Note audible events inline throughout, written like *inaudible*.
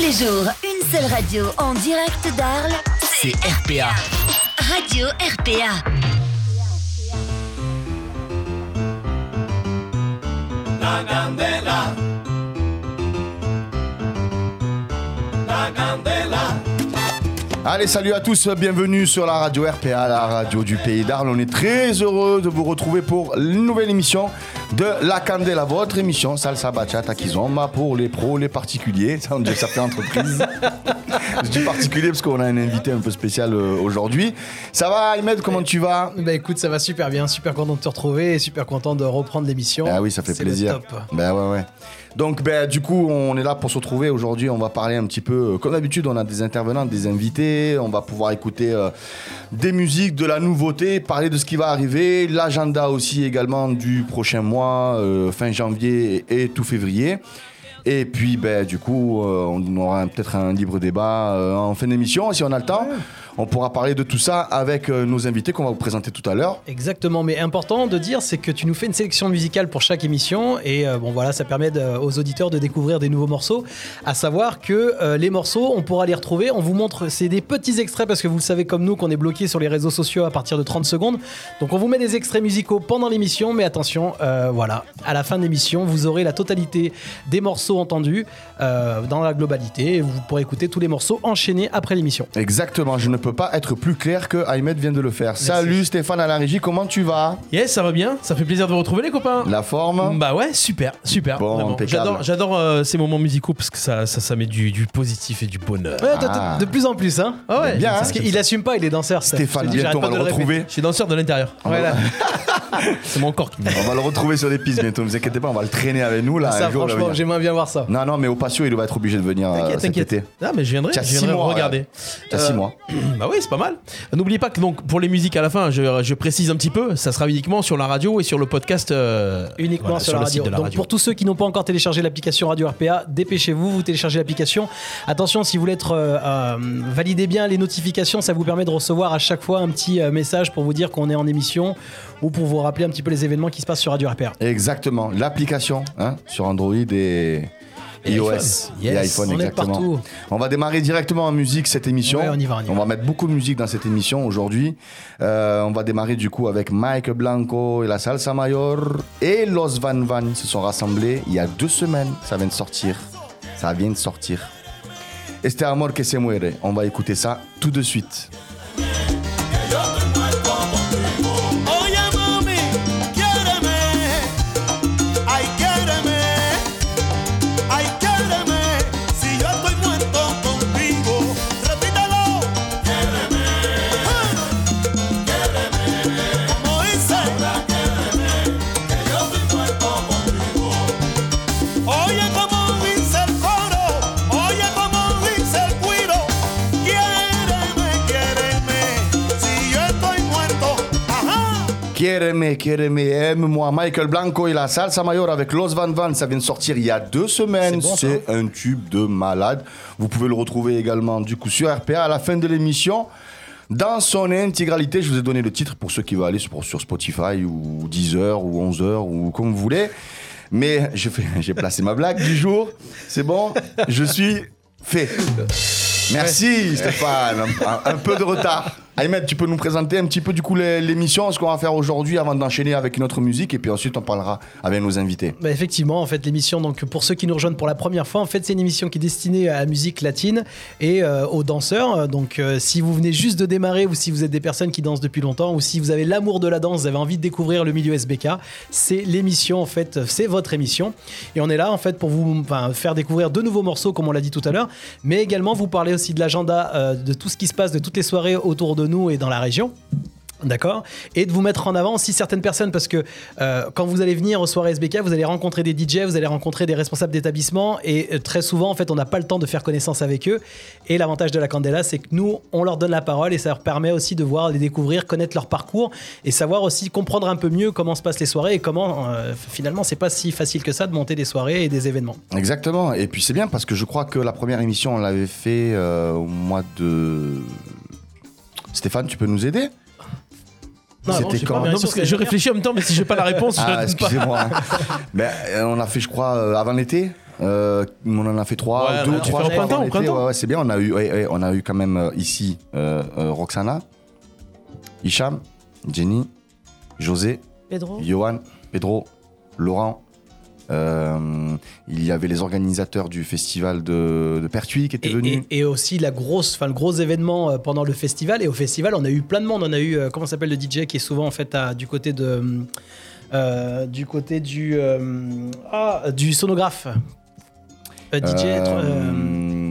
les jours, une seule radio en direct d'Arles, C'est RPA. Radio RPA. La candela. La candela. Allez, salut à tous, bienvenue sur la radio RPA, la radio du pays d'Arles. On est très heureux de vous retrouver pour une nouvelle émission de La Candela, votre émission Salsa Bachata Kizomba pour les pros, les particuliers. Ça, on dit que ça fait entreprise. *laughs* Je dis particulier parce qu'on a un invité un peu spécial euh, aujourd'hui. Ça va, Ahmed, comment tu vas? Bah écoute, ça va super bien, super content de te retrouver et super content de reprendre l'émission. Ah oui, ça fait le plaisir. top. Ben ouais, ouais. Donc, ben, du coup, on est là pour se retrouver aujourd'hui. On va parler un petit peu, euh, comme d'habitude, on a des intervenants, des invités. On va pouvoir écouter euh, des musiques, de la nouveauté, parler de ce qui va arriver, l'agenda aussi également du prochain mois, euh, fin janvier et tout février. Et puis, ben, du coup, on aura peut-être un libre débat en fin d'émission, si on a le temps. On pourra parler de tout ça avec euh, nos invités qu'on va vous présenter tout à l'heure. Exactement, mais important de dire, c'est que tu nous fais une sélection musicale pour chaque émission et euh, bon voilà, ça permet de- aux auditeurs de découvrir des nouveaux morceaux. À savoir que euh, les morceaux, on pourra les retrouver. On vous montre, c'est des petits extraits parce que vous le savez comme nous qu'on est bloqué sur les réseaux sociaux à partir de 30 secondes. Donc on vous met des extraits musicaux pendant l'émission, mais attention, euh, voilà, à la fin de l'émission, vous aurez la totalité des morceaux entendus dans la globalité et vous pourrez écouter tous les morceaux enchaînés après l'émission. Exactement, je ne peux pas être plus clair que Ahmed vient de le faire. Salut Stéphane à la régie, comment tu vas? Yes, ça va bien, ça fait plaisir de vous retrouver les copains. La forme? Bah ouais, super, super. Bon. J'adore, j'adore euh, ces moments musicaux parce que ça, ça, ça met du, du positif et du bonheur. Ouais, Ah. de plus en plus, hein. Ah ouais, Bien, Parce hein qu'il assume pas, il est danseur. Stéphane, dis, bientôt on va le retrouver. Je suis danseur de l'intérieur. Voilà. *laughs* C'est mon corps qui me On va le retrouver sur les pistes bientôt, ne vous inquiétez pas, on va le traîner avec nous là. ça, franchement, j'aimerais bien voir ça. Non, non, mais au patio, il va être obligé de venir euh, T'inquiète, cet t'inquiète. été. Ah mais je viendrai, T'as je six viendrai regarder. T'as six Euh, mois. *clears throat* *clears throat* Bah oui, c'est pas mal. N'oubliez pas que donc pour les musiques à la fin, je, je précise un petit peu, ça sera uniquement sur la radio et sur le podcast. euh, Uniquement voilà, sur, la le radio. site de la Donc radio. pour tous ceux qui n'ont pas encore téléchargé l'application Radio RPA, dépêchez-vous, vous téléchargez l'application. Attention, si vous voulez être euh, euh, validez bien les notifications, ça vous permet de recevoir à chaque fois un petit euh, message pour vous dire qu'on est en émission ou pour vous rappeler un petit peu les événements qui se passent sur Radio RPA. Exactement, l'application hein, sur Android Et iOS et Yes, iPhone on exactement. On va démarrer directement en musique cette émission. Ouais, on y va, on y va. mettre beaucoup de musique dans cette émission aujourd'hui. Euh, on va démarrer du coup avec Mike Blanco et la Salsa Mayor et Los Van Van se sont rassemblés il y a deux semaines. Ça vient de sortir. Ça vient de sortir. Este amor que se muere. On va écouter ça tout de suite. Quiéreme, quiéreme, aime-moi. Michael Blanco et la Salsa Mayor avec Los Van Van. Ça vient de sortir il y a deux semaines. C'est bon, un tube de malade. Vous pouvez le retrouver également du coup sur RPA à la fin de l'émission. Dans son intégralité, je vous ai donné le titre pour ceux qui veulent aller sur, sur Spotify ou 10h ou 11h ou comme vous voulez. Mais *laughs* j'ai placé ma blague du jour. C'est bon, je suis fait. Merci Stéphane. Un, un peu de retard. Ahmed, tu peux nous présenter un petit peu du coup l'émission, ce qu'on va faire aujourd'hui avant d'enchaîner avec une autre musique et puis ensuite on parlera avec nos invités. Bah, effectivement, en fait, l'émission, donc pour ceux qui nous rejoignent pour la première fois, en fait, c'est une émission qui est destinée à la musique latine et euh, aux danseurs. Donc, euh, si vous venez juste de démarrer ou si vous êtes des personnes qui dansent depuis longtemps ou si vous avez l'amour de la danse, vous avez envie de découvrir le milieu SBK, c'est l'émission, en fait, c'est votre émission. Et on est là, en fait, pour vous faire découvrir de nouveaux morceaux, comme on l'a dit tout à l'heure, mais également vous parler aussi de l'agenda, euh, de tout ce qui se passe, de toutes les soirées autour de et dans la région. D'accord Et de vous mettre en avant aussi certaines personnes parce que euh, quand vous allez venir aux soirées SBK, vous allez rencontrer des DJ, vous allez rencontrer des responsables d'établissement et euh, très souvent, en fait, on n'a pas le temps de faire connaissance avec eux. Et l'avantage de la Candela, c'est que nous, on leur donne la parole et ça leur permet aussi de voir, les découvrir, connaître leur parcours et savoir aussi comprendre un peu mieux comment se passent les soirées et comment euh, finalement, c'est pas si facile que ça de monter des soirées et des événements. Exactement. Et puis c'est bien parce que je crois que la première émission, on l'avait fait au mois de. Stéphane, tu peux nous aider Non, C'était quand pas bien Non, sûr parce que ce je réfléchis en même temps, mais si j'ai pas la réponse, je Ah, la excusez-moi. Mais, *laughs* euh, on a fait, je crois, euh, avant l'été Euh, on en a fait trois, Ouais, deux ou trois. au je crois, printemps, en au été. printemps. Ouais, ouais, c'est bien. On a eu, ouais, ouais, on a eu quand même euh, ici euh, euh, Roxana, Hicham, Jenny, José, Pedro Johan, Pedro, Laurent. Euh, il y avait les organisateurs du festival de, de Pertuis qui étaient Et, venus. et- et aussi la grosse, enfin le gros événement euh, pendant le festival. Et au festival, on a eu plein de monde. On a eu euh, comment s'appelle le DJ qui est souvent en fait à- du côté de euh, du côté du ah, du sonographe. DJ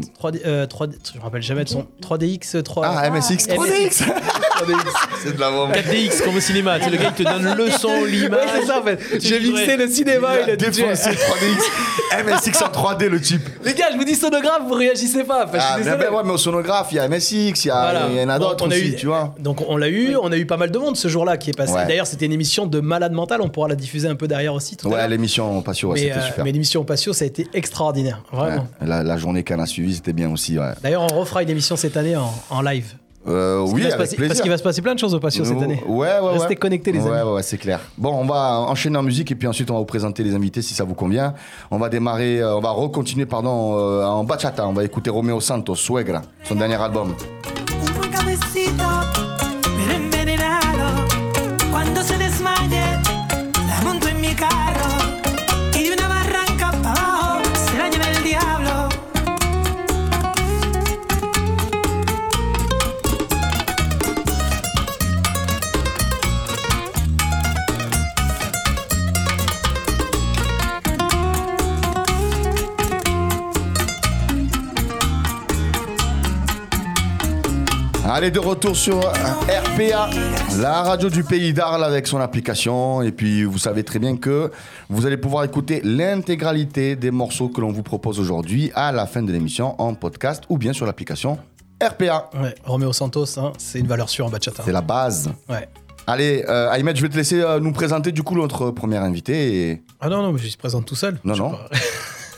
3D, euh, 3D, je me rappelle jamais de son 3DX 3 Ah, MSX 3DX *laughs* C'est de la bombe. 4DX comme au cinéma, tu sais, le gars il te donne le son, Ouais, l'image. c'est ça en fait. J'ai mixé le cinéma et Il a le DJ. défoncé 3DX. MSX en 3D, le type. Les gars, je vous dis sonographe, vous réagissez pas. Enfin, je suis Ah, mais, ouais, mais au sonographe, il y a MSX, il y, a- Voilà. il y en a d'autres aussi, eu- tu vois. Donc on l'a eu, on a eu pas mal de monde ce jour-là qui est passé. Ouais. D'ailleurs, c'était une émission de malade mental, on pourra la diffuser un peu derrière aussi tout Ouais, l'émission Patio, ouais, c'était euh, super. mais l'émission Patio, ça a été extraordinaire, vraiment. Ouais, La, la journée qu'on a suivie, c'était bien aussi. Ouais. D'ailleurs, on refera une émission cette année en, en live. Euh, Parce oui, qu'il va se avec passer- plaisir. Parce qu'il va se passer plein de choses au Patio cette année. Ouais, ouais, ouais. Restez connectés, les ouais, amis. Ouais, ouais, c'est clair. Bon, on va enchaîner en musique et puis ensuite on va vous présenter les invités si ça vous convient. On va démarrer, euh, on va recontinuer, pardon, euh, en bachata. On va écouter Romeo Santos, Suegra, son dernier album. Allez, de retour sur RPA, la radio du pays d'Arles avec son application. Et puis, vous savez très bien que vous allez pouvoir écouter l'intégralité des morceaux que l'on vous propose aujourd'hui à la fin de l'émission en podcast ou bien sur l'application RPA. Ouais, Roméo Santos, hein, c'est une valeur sûre en bachata. C'est la base. Ouais. Allez, euh, Ahmed, je vais te laisser euh, nous présenter du coup notre premier invité. Et... Ah non, non, mais je se présente tout seul. Non, non. *laughs*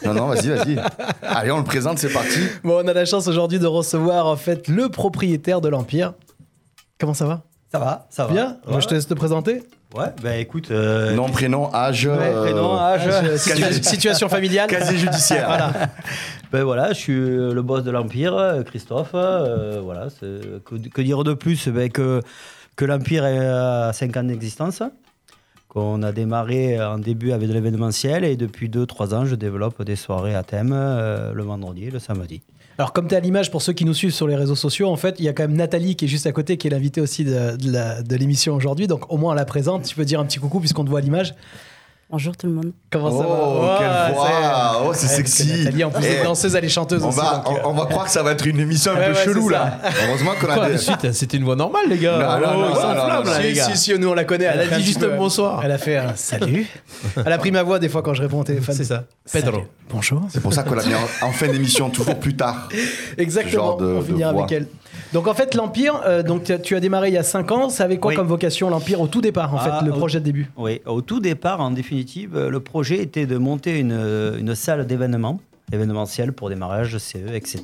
Non, non, vas-y, vas-y. Allez, on le présente, c'est parti. Bon, on a la chance aujourd'hui de recevoir en fait le propriétaire de l'Empire. Comment ça va? Ça va, ça va. Bien? Moi, je te laisse te présenter. Ouais, bah écoute. euh, Nom, prénom, âge. ouais, euh, prénom, âge. Situa- *laughs* situation familiale. Casier judiciaire. Voilà. *laughs* Ben voilà, je suis euh, le boss de l'Empire, Christophe. euh, voilà, c'est- que, que dire de plus? Ben, que, que l'Empire a 5 ans d'existence. Qu'on a démarré en début avec de l'événementiel et depuis 2-3 ans, je développe des soirées à thème euh, le vendredi et le samedi. Alors, comme tu es à l'image, pour ceux qui nous suivent sur les réseaux sociaux, en fait, il y a quand même Nathalie qui est juste à côté, qui est l'invitée aussi de, l'émission aujourd'hui. Donc, au moins, on la présente. Tu peux dire un petit coucou puisqu'on te voit à l'image. Bonjour tout le monde. Comment ça Oh, va quelle voix c'est- Oh, c'est sexy Nathalie, en plus, elle est Eh, danseuse, elle est chanteuse On aussi. va, donc, euh, on, on va croire que ça va être une émission un Ouais, peu ouais, chelou c'est là. Heureusement qu'on a Quoi, des. de suite, c'était une voix normale, les gars. Non, non, Oh, non, flamme, non, là, Si, les gars. si, si, nous on la connaît. Elle a fait un dit juste peu- bonsoir. Elle a fait un *laughs* salut. Elle a pris ma voix des fois quand je réponds au téléphone. C'est ça. Salut. Pedro. Bonjour. C'est pour ça qu'on l'a mis en, en fin d'émission, toujours plus tard. Exactement. on finira avec elle. Donc en fait, l'Empire, euh, donc tu as- démarré il y a 5 ans. Ça avait quoi Oui. comme vocation l'Empire au tout départ, en Ah, fait, le au- projet de début? Oui, au tout départ, en définitive, euh, le projet était de monter une, une salle d'événements, événementiel pour des mariages, CE, etc.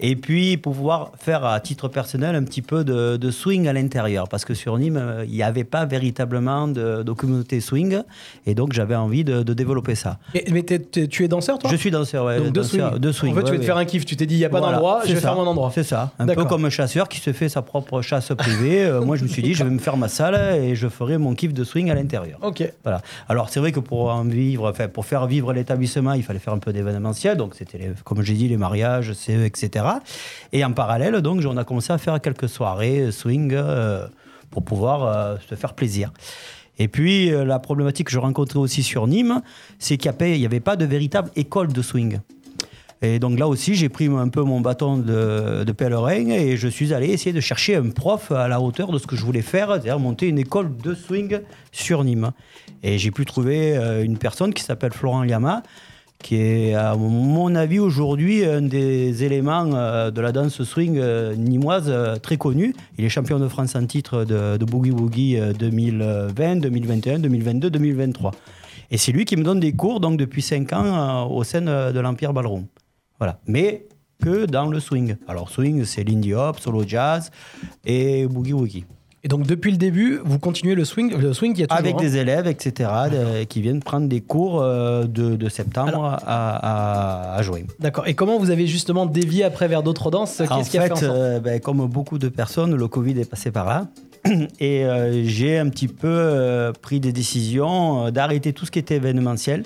Et puis pouvoir faire à titre personnel un petit peu de, de swing à l'intérieur, parce que sur Nîmes, il n'y avait pas véritablement de, de communauté swing, et donc j'avais envie de, de développer ça. Mais tu es danseur, toi? Je suis danseur, ouais, Donc de danseur- swing. de swing. En fait, tu ouais, veux te faire un kiff. Tu t'es dit, il n'y a pas Voilà, d'endroit, je vais ça. faire mon endroit. C'est ça. Un peu comme un chasseur qui se fait sa propre chasse privée. Euh, moi, je me suis dit, je vais me faire ma salle et je ferai mon kiff de swing à l'intérieur. Ok. Voilà. Alors, c'est vrai que pour en vivre, enfin, pour faire vivre l'établissement, il fallait faire un peu Donc, c'était, comme j'ai dit, les mariages, etc. Et en parallèle, donc, on a commencé à faire quelques soirées euh, swing euh, pour pouvoir euh, se faire plaisir. Et puis, la problématique que je rencontrais aussi sur Nîmes, c'est qu'il n'y avait pas de véritable école de swing. Et donc là aussi, j'ai pris un peu mon bâton de, pèlerin et je suis allé essayer de chercher un prof à la hauteur de ce que je voulais faire, c'est-à-dire monter une école de swing sur Nîmes. Et j'ai pu trouver une personne qui s'appelle Florent Liama, qui est, à mon avis, aujourd'hui un des éléments euh, de la danse swing euh, nîmoise euh, très connu. Il est champion de France en titre de, Boogie Woogie euh, 2020, 2021, 2022, 2023. Et c'est lui qui me donne des cours donc depuis 5 ans euh, au sein de, de l'Empire Ballroom. Voilà. Mais que dans le swing. Alors, swing, c'est l'indie hop, solo jazz et boogie woogie. Et donc depuis le début, vous continuez le swing, le swing qui est toujours. Avec hein. des élèves, etc., de- qui viennent prendre des cours euh, de, de septembre Alors- à, à, à juin. D'accord. Et comment vous avez justement dévié après vers d'autres danses En a fait fait, en sorte euh, ben, comme beaucoup de personnes, le Covid est passé par là. *clears throat* Et euh, j'ai un petit peu euh, pris des décisions euh, d'arrêter tout ce qui était événementiel.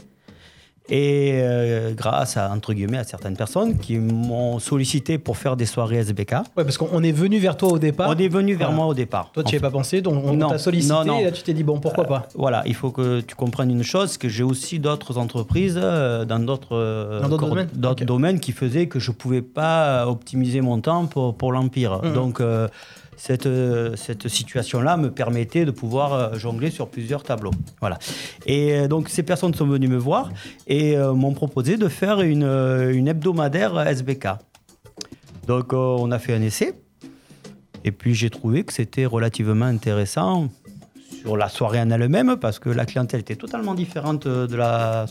Et euh, grâce à, entre guillemets, à certaines personnes qui m'ont sollicité pour faire des soirées SBK. Ouais, parce qu'on est venu vers toi au départ. On est venu vers Voilà. moi au départ. Toi, tu n'y as pas pensé, donc on t'a sollicité non, non. et là tu t'es dit bon, pourquoi pas Voilà, il faut que tu comprennes une chose, que j'ai aussi d'autres entreprises euh, dans d'autres euh, domaines d'autres Ok. domaines qui faisaient que je ne pouvais pas optimiser mon temps pour, pour l'Empire. Mhm. Donc, euh, cette, euh, cette situation-là me permettait de pouvoir euh, jongler sur plusieurs tableaux. Voilà. Et euh, donc, ces personnes sont venues me voir et m'ont proposé de faire une, une hebdomadaire SBK. Donc, on a fait un essai. Et puis, j'ai trouvé que c'était relativement intéressant sur la soirée en elle-même, parce que la clientèle était totalement différente de la,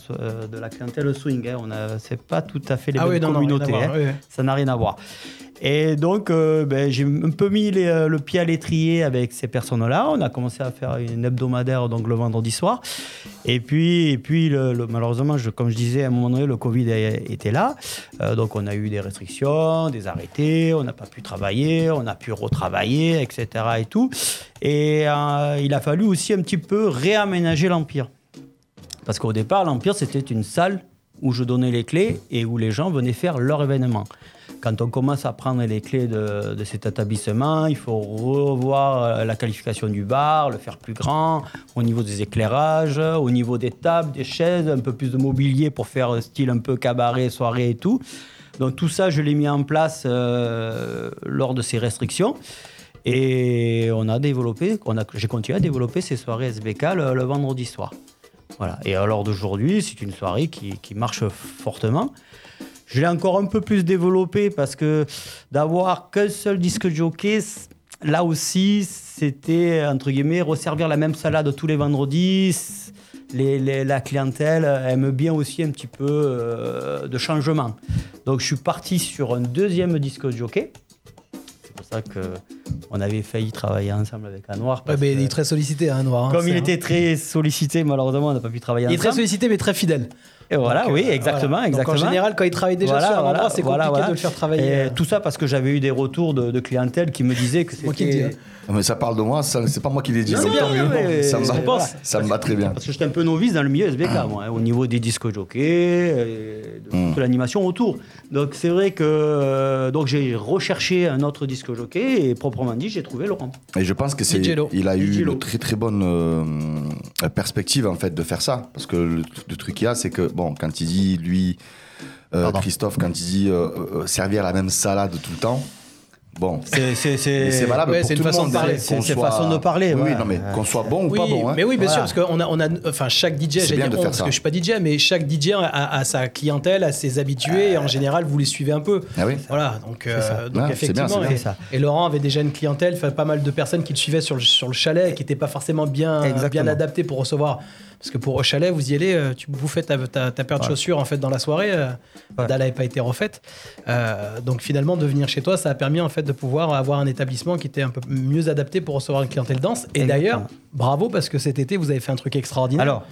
de la clientèle swing. Hein. On a, c'est pas tout à fait les Ah mêmes oui, non, non, communautés. voir, hein. oui. Ça n'a rien à voir. Et donc, euh, ben, j'ai un peu mis euh, le pied à l'étrier avec ces personnes-là. On a commencé à faire une hebdomadaire donc le vendredi soir. Et puis, et puis malheureusement, comme je disais, à un moment donné, le Covid était là. Euh, donc, on a eu des restrictions, des arrêtés, on n'a pas pu travailler, on a pu retravailler, etc. Et tout. Et il a fallu aussi un petit peu réaménager l'Empire. Parce qu'au départ, l'Empire, c'était une salle où je donnais les clés et où les gens venaient faire leur événement. Quand on commence à prendre les clés de, cet établissement, il faut revoir euh, la qualification du bar, le faire plus grand, au niveau des éclairages, au niveau des tables, des chaises, un peu plus de mobilier pour faire style un peu cabaret, soirée et tout. Donc tout ça, je l'ai mis en place euh, lors de ces restrictions. Et on a développé, j'ai continué à développer ces soirées SBK le, vendredi soir. Voilà. Et l'heure d'aujourd'hui, c'est une soirée qui marche fortement. Je l'ai encore un peu plus développée parce que d'avoir qu'un seul disque jockey, là aussi, c'était, entre guillemets, resservir la même salade tous les vendredis. Les- les- la clientèle aime bien aussi un petit peu euh, de changement. Donc je suis parti sur un deuxième disque jockey. C'est pour ça qu'on avait failli travailler ensemble avec Anwar. Ouais, mais que- il est très sollicité, hein, Noir. hein, comme il était très sollicité, malheureusement, on n'a pas pu travailler Il est très ensemble. sollicité, mais très fidèle. Et voilà, Donc, oui, euh, exactement, voilà. Donc, exactement. en général, quand il travaille déjà Voilà, sur un voilà, endroit, c'est compliqué de le faire travailler. Et euh, tout ça parce que j'avais eu des retours de, de clientèle qui me disaient que c'était... hein. Mais ça parle de moi, c'est pas moi qui l'ai dit. Non, mieux. mais- ça me va, pense. ça me va très bien. Parce que j'étais un peu novice dans le milieu SBK, moi, hein, au niveau des disques jockeys, et de Mm. toute l'animation autour. Donc c'est vrai que euh, donc j'ai recherché un autre disque jockey et proprement dit, j'ai trouvé Laurent. Et je pense que c'est, il a eu une très très bonne euh, perspective en fait de faire ça, parce que le, le truc qu'il y a, c'est que bon, quand il dit lui, euh. Christophe, quand il dit euh, euh, servir la même salade tout le temps, bon. C'est valable ouais, pour tout une le façon monde. de parler. C'est- soit- façon de parler, Oui, non mais qu'on soit bon ou pas bon. hein. mais oui, bien Voilà. sûr, parce qu'on a, on a, enfin, chaque DJ, faire parce ça. que je suis pas DJ, mais chaque DJ a, a sa clientèle, a ses habitués, et en général, vous les suivez un peu. Ah oui. Voilà, donc, euh, donc effectivement, bien, et, bien ça. et Laurent avait déjà une clientèle, pas mal de personnes qui le suivaient sur le, sur le chalet, et qui n'étaient pas forcément bien, Exactement. bien adaptées pour recevoir. Parce que pour au chalet, vous y allez, euh, tu vous faites ta, ta, ta paire de Ouais. chaussures en fait dans la soirée. euh, Ouais. dalle n'avait pas été refaite. Euh, donc finalement, de venir chez toi, ça a permis en fait de pouvoir avoir un établissement qui était un peu mieux adapté pour recevoir une clientèle dense. Et d'ailleurs, bravo parce que cet été, vous avez fait un truc extraordinaire. Alors,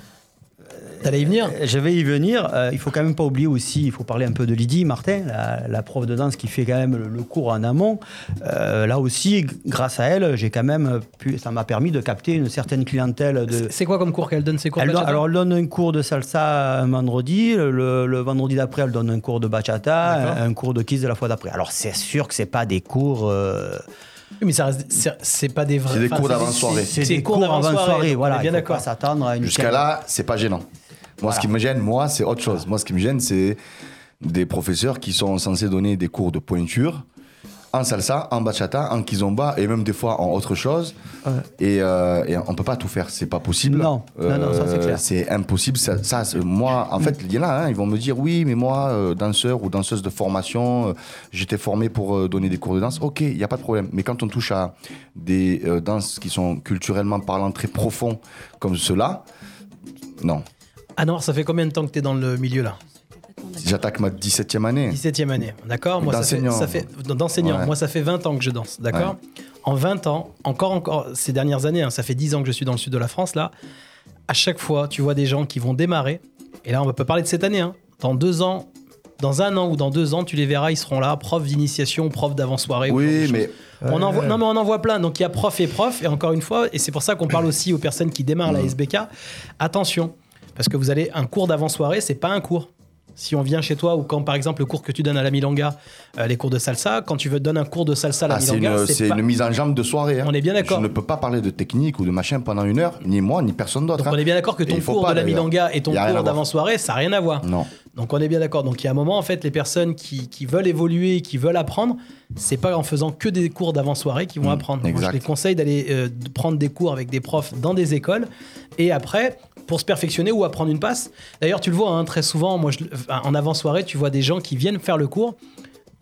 T'allais y venir? Euh, Je vais y venir. Euh, il faut quand même pas oublier aussi, il faut parler un peu de Lydie Martin, la, la prof de danse qui fait quand même le, le cours en amont. Euh, là aussi, grâce à elle, j'ai quand même pu, ça m'a permis de capter une certaine clientèle de. C'est quoi comme cours qu'elle donne? C'est quoi Elle donne- alors, elle donne un cours de salsa un vendredi. Le, le vendredi d'après, elle donne un cours de bachata, un, un cours de kiss de la fois d'après. Alors, c'est sûr que c'est pas des cours. euh, Oui, mais ça reste, c'est- pas des vrais. C'est des cours d'avant-soirée. C'est des cours d'avant-soirée. Voilà, bien d'accord. pas s'attendre à une. Jusqu'à là, c'est pas gênant. Moi, ce qui me gêne, moi, c'est autre chose. Moi, ce qui me gêne, c'est des professeurs qui sont censés donner des cours de pointure en salsa, en bachata, en kizomba et même des fois en autre chose. Ouais. Et, euh, et on peut pas tout faire, c'est pas possible. Non. Non, non, ça, c'est Euh, clair. C'est impossible. Ça, moi, en fait, il y en a, hein, ils vont me dire oui, mais moi, euh, danseur ou danseuse de formation, euh, j'étais formé pour euh, donner des cours de danse. Ok, il n'y a pas de problème. Mais quand on touche à des euh, danses qui sont culturellement parlant très profonds comme cela, non. Ah non, ça fait combien de temps que tu es dans le milieu là J'attaque ma 17e année. 17e année, d'accord Moi, ça fait, D'enseignant. ça fait d'enseignant. Ouais. Moi, ça fait 20 ans que je danse, d'accord En en 20 ans, encore, encore ces dernières années, hein, ça fait 10 ans que je suis dans le sud de la France là, à chaque fois, tu vois des gens qui vont démarrer. Et là, on peut parler de cette année. hein. Dans deux ans, dans un an ou dans deux ans, tu les verras, ils seront là, prof d'initiation, prof d'avant-soirée. Oui, mais. On en voit, non, mais on en voit plein. Donc il y a prof et prof. Et encore une fois, et c'est pour ça qu'on parle aussi aux personnes qui démarrent la SBK. Attention, parce que vous allez un cours d'avant-soirée, c'est pas un cours. Si on vient chez toi ou quand par exemple le cours que tu donnes à la milonga, euh, les cours de salsa, quand tu veux donner un cours de salsa à la Ah, c'est une, c'est pas- une mise en jambe de soirée. hein. On est bien d'accord. Je ne peux pas parler de technique ou de machin pendant une heure, ni moi, ni personne d'autre. Donc hein. on est bien d'accord que ton cours pas, de la milonga et ton cours d'avant-soirée, ça n'a rien à voir. Non. Donc on est bien d'accord. Donc il y a un moment, en fait, les personnes qui, qui veulent évoluer, qui veulent apprendre, c'est pas en faisant que des cours d'avant-soirée qu'ils vont Mm, apprendre. Moi, je les conseille d'aller euh, prendre des cours avec des profs dans des écoles et après, pour se perfectionner ou apprendre une passe. D'ailleurs, tu le vois hein, très souvent, moi, je- en avant-soirée, tu vois des gens qui viennent faire le cours.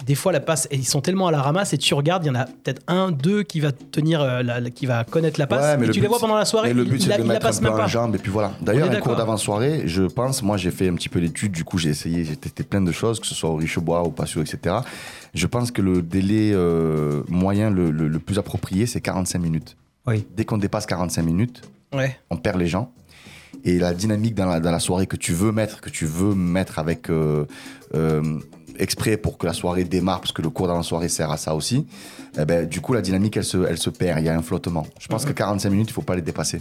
Des fois, la passe, ils sont tellement à la ramasse, et tu regardes, il y en a peut-être un, deux qui va tenir, euh, la- qui va connaître la passe. Ouais, mais et tu les vois pendant la soirée, Et le but, c'est de mettre un peu en jambe. Et puis voilà. D'ailleurs, un cours d'avant-soirée, je pense, moi j'ai fait un petit peu l'étude, du coup j'ai essayé, j'ai testé plein de choses, que ce soit au Richebois, au Patio, etc. Je pense que le délai euh, moyen le, le- le plus approprié, c'est 45 minutes. Oui. Dès qu'on dépasse 45 minutes, Ouais. on perd les gens. Et la dynamique dans la, soirée que tu veux mettre, que tu veux mettre avec euh, euh, exprès pour que la soirée démarre, parce que le cours dans la soirée sert à ça aussi, eh ben, du coup la dynamique elle se, elle se perd, il y a un flottement. Je pense que 45 minutes, il faut pas les dépasser.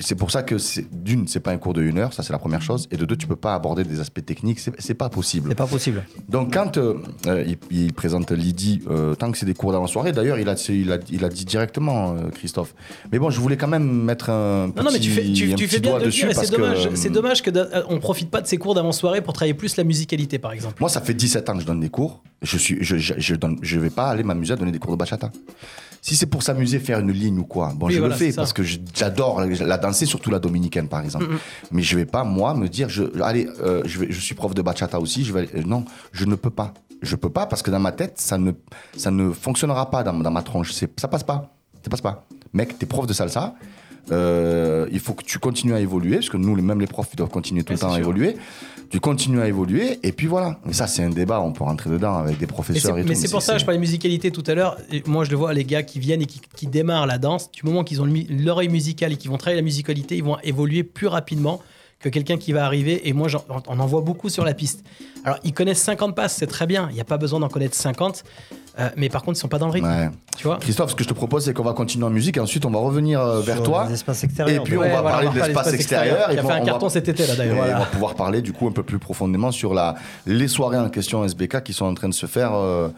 C'est pour ça que d'une, c'est pas un cours de une heure, ça c'est la première chose, et de deux, tu peux pas aborder des aspects techniques, c'est pas possible. C'est pas possible. Donc quand euh, euh, il, il présente Lydie, euh, tant que c'est des cours d'avant soirée, d'ailleurs il a, il, a, il a dit directement euh, Christophe. Mais bon, je voulais quand même mettre un petit, Non, non, mais tu fais, tu, tu fais bien de le dessus c'est dommage, c'est dommage que d'a- on profite pas de ces cours d'avant-soirée pour travailler plus la musicalité, par exemple. moi ça fait 17 ans que je donne des cours. Je suis, je, je, je donne, je vais pas aller m'amuser à donner des cours de bachata. Si c'est pour s'amuser, faire une ligne ou quoi, bon, Oui, je voilà, le fais parce que j'adore la danser, surtout la dominicaine par exemple. Mais je vais pas moi me dire, je, allez, euh, je, vais, je suis prof de bachata aussi, je vais, aller- euh, non, je ne peux pas. Je peux pas parce que dans ma tête, ça ne, ça ne fonctionnera pas dans, dans ma tronche. Ça passe pas. Ça passe pas. Mec, t'es prof de salsa. euh, il faut que tu continues à évoluer, parce que nous, les- même les profs, ils doivent continuer tout le temps à évoluer. Tu continues à évoluer, et puis voilà. Mais ça, c'est un débat, on peut rentrer dedans avec des professeurs et, tout. mais c'est pour ça que je parlais de musicalité tout à l'heure. Moi, je le vois, les gars qui viennent et qui, qui démarrent la danse, du moment qu'ils ont l'oreille musicale et qu'ils vont travailler la musicalité, ils vont évoluer plus rapidement que quelqu'un qui va arriver. Et moi, on en voit beaucoup sur la piste. Alors, ils connaissent 50 passes, c'est très bien. Il n'y a pas besoin d'en connaître 50. Euh, mais par contre, ils sont pas dans le rythme. Ouais. Tu vois Christophe, ce que je te propose, c'est qu'on va continuer en musique, et ensuite on va revenir euh, vers toi. Et puis Ouais, on va voilà, parler on de l'espace extérieur. Qui a fait un va- carton cet été, là, d'ailleurs. on va pouvoir parler du coup un peu plus profondément sur la, les soirées en question SBK qui sont en train de se faire euh,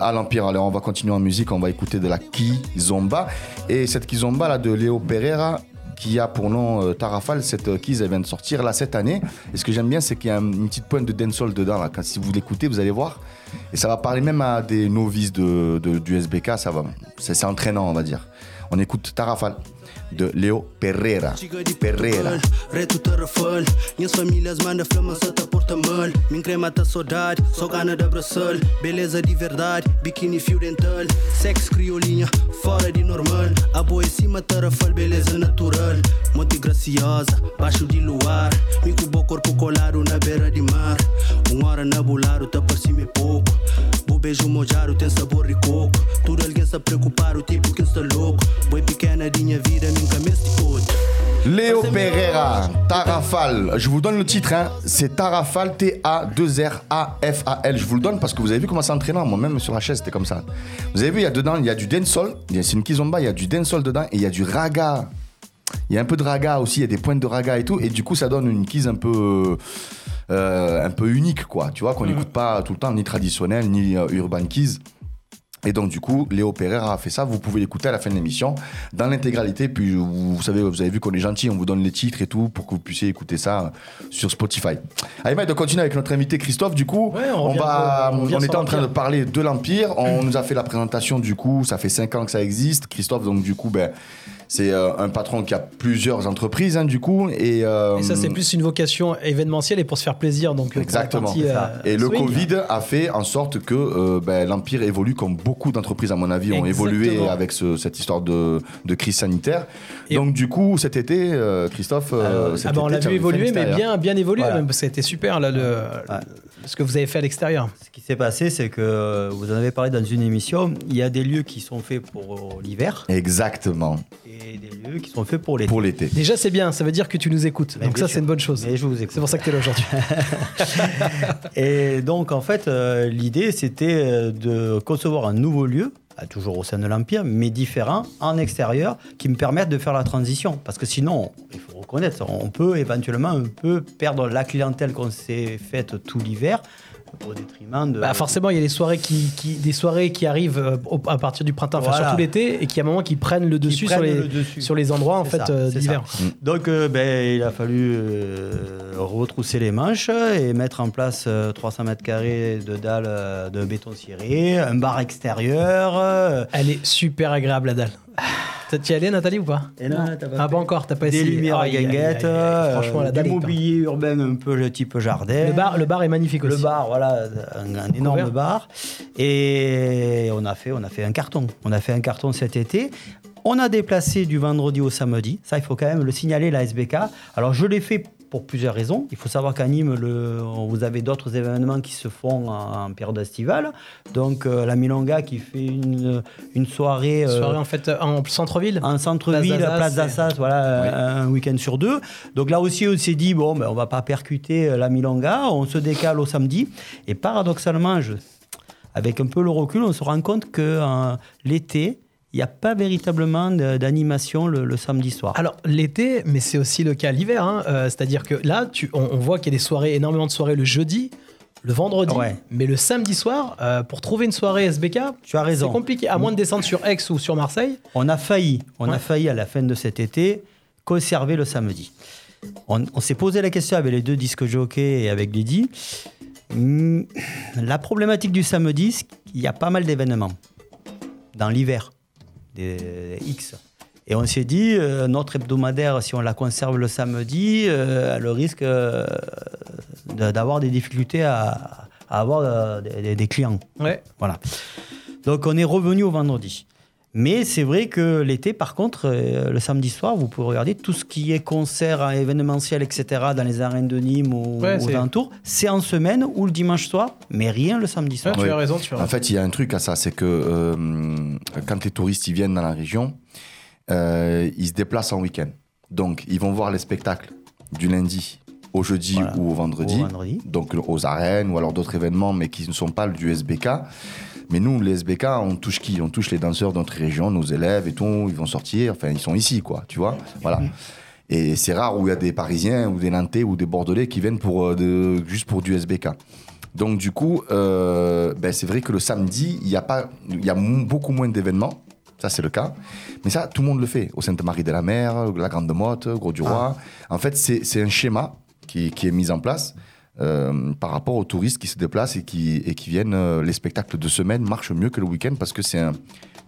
à l'Empire. Alors on va continuer en musique, on va écouter de la Kizomba. Et cette Kizomba là de Léo Pereira qui a pour nom euh, Tarafal, cette euh, Kiz elle vient de sortir là cette année. Et ce que j'aime bien c'est qu'il y a un- une petite pointe de dancehall dedans. Là. Quand, si vous l'écoutez, vous allez voir. Et ça va parler même à des novices de, du SBK, ça va. C'est c'est entraînant on va dire. On écoute Tarafal de Léo Pereira. De Pereira. Portugal, retu të rëfël Njës familhas manda flama só të por të mël Min crema të saudade, só gana da Brasil Beleza de verdade, biquíni fio dental. Sexo criolinha, fora de normal A boa em cima të rëfël, beleza natural. Monte graciosa, baixo de luar. Mico bom corpo colado na beira de mar. Um hora na bolaro, tá por cima pouco beijo mojado tem sabor de coco Tudo alguém se preocupar, o tipo que está louco Boi pequena de minha vida, minha cabeça de outro Léo Pereira, Tarafal. Je vous donne le titre, hein. c'est Tarafal, T-A-2-R-A-F-A-L. Je vous le donne parce que vous avez vu comment c'est entraînant. Moi-même sur la chaise, c'était comme ça. Vous avez vu, il y a dedans, il y a du dancehall. A- C'est une kizomba, il y a du dancehall dedans et il y a du raga. Il y a un peu de raga aussi, il y a des pointes de raga et tout. Et du coup, ça donne une kiz un peu. euh, un peu unique, quoi. Tu vois, qu'on n'écoute pas tout le temps, ni traditionnel, ni euh, urban keys. Et donc, du coup, Léo Pereira a fait ça. Vous pouvez l'écouter à la fin de l'émission, dans l'intégralité. Puis, vous, vous savez, vous avez vu qu'on est gentil, on vous donne les titres et tout pour que vous puissiez écouter ça euh, sur Spotify. Allez, Mike, de continuer avec notre invité Christophe. Du coup, Ouais, on on, va, on on, était en train de parler de l'Empire. On nous a fait la présentation, du coup, ça fait 5 ans que ça existe. Christophe, donc, du coup, ben, c'est euh, un patron qui a plusieurs entreprises, hein, du coup. Et, euh, Et ça, c'est plus une vocation événementielle et pour se faire plaisir. Donc, Exactement. partie, euh. Et le swing. Covid a fait en sorte que euh, ben, l'Empire évolue comme beaucoup d'entreprises, à mon avis, ont évolué avec ce- cette histoire de, de crise sanitaire. Et- Donc, du coup, cet été, euh, Christophe. euh, cet Ah bah, on été, l'a vu évoluer, mais bien, bien évolué. Voilà. même. Ça a été super. Là, le, Ce que vous avez fait à l'extérieur. Ce qui s'est passé, c'est que euh, vous en avez parlé dans une émission, il y a des lieux qui sont faits pour euh, l'hiver Exactement, et des lieux qui sont faits pour l'été. pour l'été. Déjà, c'est bien, ça veut dire que tu nous écoutes. Mais Donc, ça, c'est une bonne chose. Mais je vous écoute. C'est pour ça que tu es là aujourd'hui. *laughs* Et donc, en fait, euh, l'idée, c'était de concevoir un nouveau lieu, toujours au sein de l'Empire, mais différent, en extérieur, qui me permette de faire la transition. Parce que sinon, il faut reconnaître, on peut éventuellement un peu perdre la clientèle qu'on s'est faite tout l'hiver au détriment de... Bah, forcément, il y a des soirées qui, qui- des soirées qui arrivent euh, au- à partir du printemps, enfin, surtout l'été, et qui à un moment qui prennent le qui dessus sur les, le dessus. sur les endroits en fait euh, d'hiver. ça. Donc, euh, ben, il a fallu euh, retrousser les manches et mettre en place euh, 300 mètres carrés de dalles de béton ciré, un bar extérieur. euh, Elle est super agréable la dalle. *sighs* T'as- Tu y allé Nathalie ou pas Et non, t'as pas Ah pas encore, t'as pas des essayé. lumières à aïe. euh, Franchement, la dalle du mobilier urbain un peu le type jardin. Le bar, le bar est magnifique Le aussi. bar, voilà, un, un énorme Couvert. bar. Et on a, fait, on a fait un carton. On a fait un carton cet été. On a déplacé du vendredi au samedi. Ça, il faut quand même le signaler, la SBK. Alors, je l'ai fait pour plusieurs raisons. Il faut savoir qu'à Nîmes, le, vous avez d'autres événements qui se font en, en période estivale. Donc, euh, la Milonga qui fait une, une soirée, euh, Soirée en fait euh, en centre-ville. en centre-ville, Place place d'Assas, voilà, un week-end sur deux. Donc là aussi, on s'est dit, bon, ben, on va pas percuter euh, la Milonga, on se décale au samedi. Et paradoxalement, je- avec un peu le recul, on se rend compte que euh, l'été, il n'y a pas véritablement d'animation le, le samedi soir. Alors l'été, mais c'est aussi le cas l'hiver. hein. Euh, C'est-à-dire que là, tu, on, on voit qu'il y a des soirées, énormément de soirées le jeudi, le vendredi, Ouais. mais le samedi soir, euh, pour trouver une soirée SBK, tu as c'est raison. compliqué. À moins de descendre sur Aix ou sur Marseille. On a failli, on Ouais. a failli à la fin de cet été conserver le samedi. On, on s'est posé la question avec les deux disques jockeys et avec Lydie. Hmm, La problématique du samedi, c'est qu'il y a pas mal d'événements dans l'hiver, des X. Et on s'est dit, euh, notre hebdomadaire, si on la conserve le samedi, euh, elle risque euh, d'avoir des difficultés à, à avoir euh, des- des clients. Ouais. Voilà. Donc on est revenu au vendredi. Mais c'est vrai que l'été, par contre, euh, le samedi soir, vous pouvez regarder tout ce qui est concert, événementiel, etc., dans les arènes de Nîmes ou Ouais, aux c'est- alentours. C'est en semaine ou le dimanche soir, mais rien le samedi soir. tu Oui. as raison, tu as En fait, il y a un truc à ça, c'est que euh, quand les touristes ils viennent dans la région, euh, ils se déplacent en week-end. Donc, ils vont voir les spectacles du lundi au jeudi Voilà. ou au vendredi, Au vendredi. donc aux arènes ou alors d'autres événements, mais qui ne sont pas du SBK. Mais nous, les SBK, on touche qui? On touche les danseurs de notre région, nos élèves et tout. Ils vont sortir, enfin, ils sont ici, quoi, tu vois Voilà. Et c'est rare où il y a des Parisiens ou des Nantais ou des Bordelais qui viennent pour, euh, de, juste pour du SBK. Donc du coup, euh, ben, c'est vrai que le samedi, il y a, pas, il y a beaucoup moins d'événements. Ça, c'est le cas. Mais ça, tout le monde le fait. Au Sainte-Marie-de-la-Mer, la Grande Motte, Gros-du-Roi. En fait, c'est c'est un schéma qui, qui est mis en place euh, par rapport aux touristes qui se déplacent et qui, et qui viennent. euh, les spectacles de semaine marchent mieux que le week-end parce que c'est un...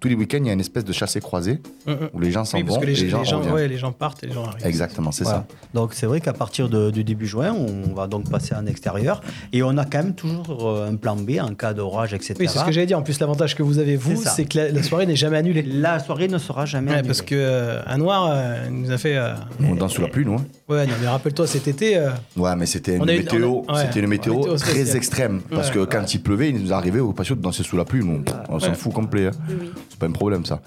Tous les week-ends, il y a une espèce de chassé-croisé Mhm. où les gens s'en Oui, parce vont que les, et les les gens, gens, reviennent. ouais, les gens partent et les gens arrivent. Exactement, c'est Voilà. ça. Donc c'est vrai qu'à partir de- du début juin, on va donc passer en extérieur. Et on a quand même toujours euh, un plan B en cas d'orage, etc. Oui, c'est ce que j'allais dire. En plus, l'avantage que vous avez, vous, C'est que la, la soirée n'est jamais annulée. La soirée ne sera jamais Ouais, annulée. parce que euh, un noir euh, nous a fait. euh, On danse sous la pluie, nous. hein. Ouais, non, mais rappelle-toi cet été. euh, Ouais, mais c'était une météo, on a- ouais, c'était une météo météo très spéciale. extrême. Parce Ouais. que quand il pleuvait, il nous arrivait au patio de danser sous la pluie. Nous, on s'en fout complet. hein. C'est pas un problème, ça.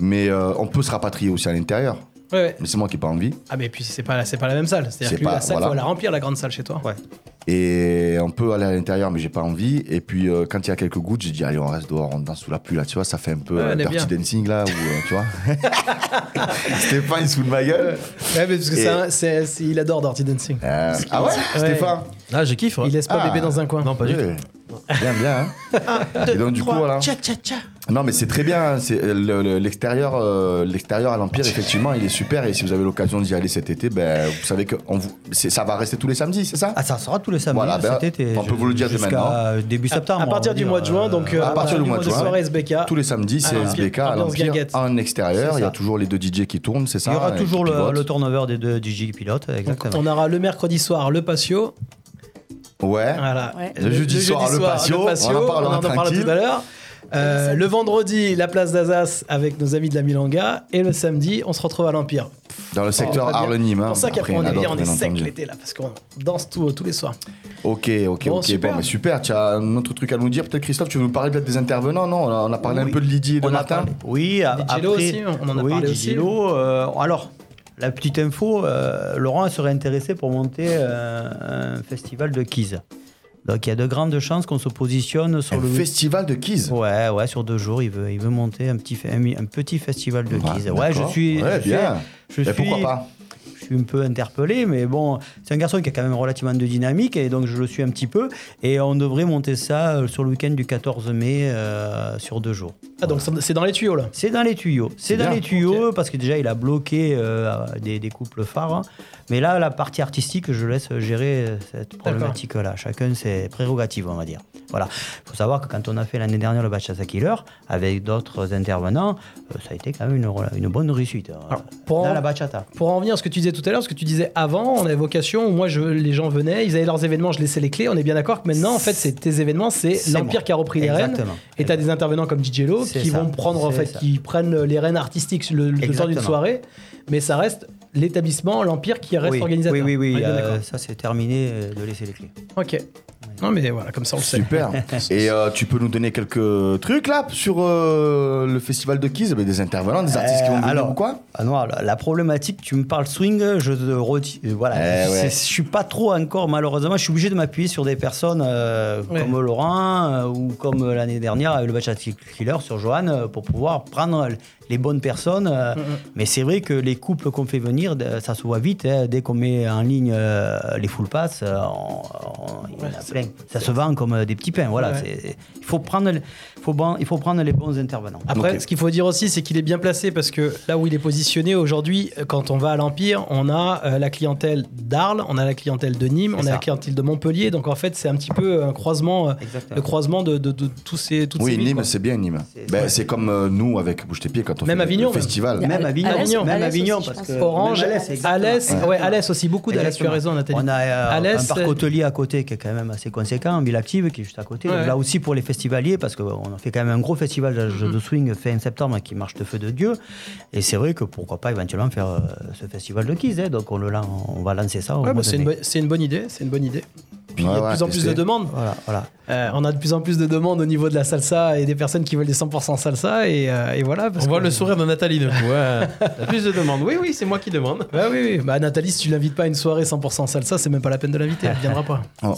Mais euh, on peut se rapatrier aussi à l'intérieur. Ouais, ouais. Mais c'est moi qui n'ai pas envie. Ah, mais puis c'est pas, c'est pas la même salle. C'est-à-dire C'est que lui, pas- la salle, voilà. faut la remplir, la grande salle chez toi. Ouais. Et on peut aller à l'intérieur, mais j'ai pas envie. Et puis euh, quand il y a quelques gouttes, j'ai dit allez, on reste dehors, on danse sous la pluie là. Tu vois, ça fait un peu Ouais, euh, on est dirty bien. dancing là, où, euh, tu vois. *laughs* Stéphane il se fout de ma gueule. Ouais, mais parce que Et- c'est un- c'est- c'est- il adore Dirty Dancing. Euh, ah ouais, Stéphane. Ah, je kiffe. ouais. Il laisse pas Ah. bébé dans un coin. Non, pas du tout. Ouais. Bien, bien. hein. *laughs* Et donc du coup, voilà. Non, mais c'est très bien. hein. C'est le- le- l'extérieur, euh, l'extérieur à l'Empire, effectivement, il est super. Et si vous avez l'occasion d'y aller cet été, ben, vous savez que on vous, c'est- ça va rester tous les samedis, c'est ça? Ah, ça sera tous les samedis Voilà, ben, cet été. on peut vous le dire dès maintenant. début septembre. à partir du dire, mois de juin, euh, donc euh, à partir du mois de juin. soirée SBK. Tous les samedis, c'est Ah, SBK à l'Empire en extérieur. Il y a toujours les deux DJ qui tournent, c'est ça Il y aura toujours le, le turnover des deux DJ pilotes, Donc, exactement. on aura le mercredi soir le patio. Ouais. Voilà. Ouais. Le jeudi soir, le patio, on en parlera on en tout à l'heure. Euh, le vendredi, la place d'Azas avec nos amis de la Milanga. Et le samedi, on se retrouve à l'Empire. Dans le secteur. Arles-Nîmes. C'est hein. pour ça qu'après, Après, on est bien, on est sec l'été là, parce qu'on danse tout, tous les soirs. Ok, ok, Bon, ok. super. Bon, mais super. Tu as un autre truc à nous dire, peut-être, Christophe? Tu veux nous parler peut-être des intervenants? Non, on a, parlé un peu de Lydie et de On a Martin. parlé- Oui, après, aussi, on en a oui, parlé aussi. Euh, alors, la petite info, euh, Laurent serait intéressé pour monter euh, un festival de Keys. Donc il y a de grandes chances qu'on se positionne sur Un le festival de Keys. Ouais, ouais, sur deux jours, il veut, il veut monter un petit, fe- un, un petit festival de Ouais, Keys. Ouais, je suis, Ouais, je bien. suis- je Et pourquoi suis- pas suis un peu interpellé, mais bon, c'est un garçon qui a quand même relativement de dynamique, et donc je le suis un petit peu. Et on devrait monter ça euh, sur le week-end du 14 mai euh, sur deux jours. Ah, donc c'est dans les tuyaux là. C'est dans les tuyaux. C'est dans bien. les tuyaux parce que déjà il a bloqué euh, des, des couples phares. hein. Mais là, la partie artistique, je laisse gérer cette problématique-là. Chacun ses prérogatives, on va dire. Voilà. Il faut savoir que quand on a fait l'année dernière le Bachata Killer avec d'autres intervenants, euh, ça a été quand même une, une bonne réussite. hein, Alors, pour dans en- la bachata. Pour en revenir à ce que tu disais tout à l'heure, ce que tu disais avant, on avait vocation, où moi je, les gens venaient, ils avaient leurs événements, je laissais les clés. On est bien d'accord que maintenant, en fait, c'est tes événements, c'est l'Empire qui a repris les rênes. Et tu as des intervenants comme DJ Lo qui ça. vont prendre, en fait, ça. qui prennent les rênes artistiques le, le temps d'une soirée. Mais ça reste l'établissement, l'Empire qui reste oui, organisateur. oui, oui, oui, euh, d'accord. ça c'est terminé euh, de laisser les clés. Ok. Non, mais voilà, comme ça on le sait. Super. *laughs* Et euh, tu peux nous donner quelques trucs là sur euh, le festival de Keys Des intervenants, des artistes qui vont venir alors, ou quoi? Ah non, la, la problématique, tu me parles swing, je te. Voilà, Eh je, ouais. c'est- je suis pas trop encore, malheureusement, je suis obligé de m'appuyer sur des personnes euh, Ouais. comme Laurent euh, ou comme l'année dernière avec le Bachata Killer sur Johan pour pouvoir prendre les bonnes personnes. euh, Mais c'est vrai que les couples qu'on fait venir, de- ça se voit vite. hein, dès qu'on met en ligne euh, les full pass, euh, on- on- il y en a plein. Ça se vend comme euh, des petits pains. Voilà, Ouais. il faut prendre, il faut, ban- il faut prendre les bons intervenants. Après, ce qu'il faut dire aussi, c'est qu'il est bien placé parce que là où il est positionné aujourd'hui, euh, quand on va à l'Empire, on a euh, la clientèle d'Arles, on a la clientèle de Nîmes, on a la clientèle de Montpellier. Donc en fait, c'est un petit peu un croisement, euh, Exactement. le croisement de, de- de tous ces, toutes Oui, ces villes, Nîmes, c'est bien Nîmes. C'est- Ben, comme euh, nous avec Bouge tes pieds quand on Même fait Avignon, le même. festival. Même À- Avignon, Avignon. même Avignon, parce que Orange, Alès, ouais, Alès aussi, beaucoup d'Alès, tu as raison Nathalie. On a euh, Alès, un parc hôtelier à côté qui est quand même assez conséquent, Ville Active qui est juste à côté. Là aussi pour les festivaliers, parce qu'on a fait quand même un gros festival de, Mhm. de swing fin septembre qui marche de feu de Dieu. Et c'est vrai que pourquoi pas éventuellement faire euh, ce festival de Keys. hein. Donc on, le, on va lancer ça. Ouais, bah, de c'est une, mai. bo- c'est une bonne idée, c'est une bonne idée. Puis il y a de ouais, plus en plus de demandes. Voilà, voilà. Euh, on a de plus en plus de demandes au niveau de la salsa et des personnes qui veulent des 100% salsa et, euh, et voilà. parce On voit le sourire de Nathalie d'un coup. ouais. *laughs* T'as plus de demandes. Oui, oui, c'est moi qui demande. Bah oui, oui. Bah Nathalie, si tu l'invites pas à une soirée 100% salsa, c'est même pas la peine de l'inviter, elle viendra pas. *laughs* Oh,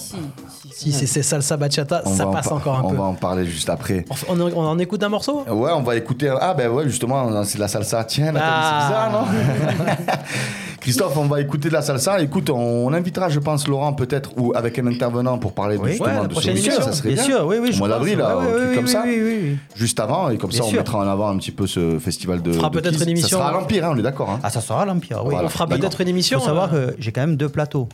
Si c'est c'est salsa bachata, on ça en passe encore un On peu. va en parler juste après. On, en- on en écoute un morceau? Ouais, on va écouter. Ah, ben ouais, justement, c'est de la salsa. Tiens, Nathalie, Ah. c'est bizarre, non? *laughs* Christophe, on va écouter de la salsa. Écoute, on invitera, je pense, Laurent, peut-être, ou avec un intervenant pour parler de, Oui. justement Ouais, de ce week-end. Ça serait Bien bien. sûr, oui, oui. Au mois d'avril, truc oui, comme oui, ça. Oui, oui, oui. Juste avant, et comme Bien ça, on sûr. mettra en avant un petit peu ce festival de. fera de peut-être une émission. Ça sera à l'Empire, hein, on est d'accord. hein. Ah, ça sera l'Empire, oui. Voilà. On fera peut-être une Il émission. faut savoir euh, que j'ai quand même deux plateaux.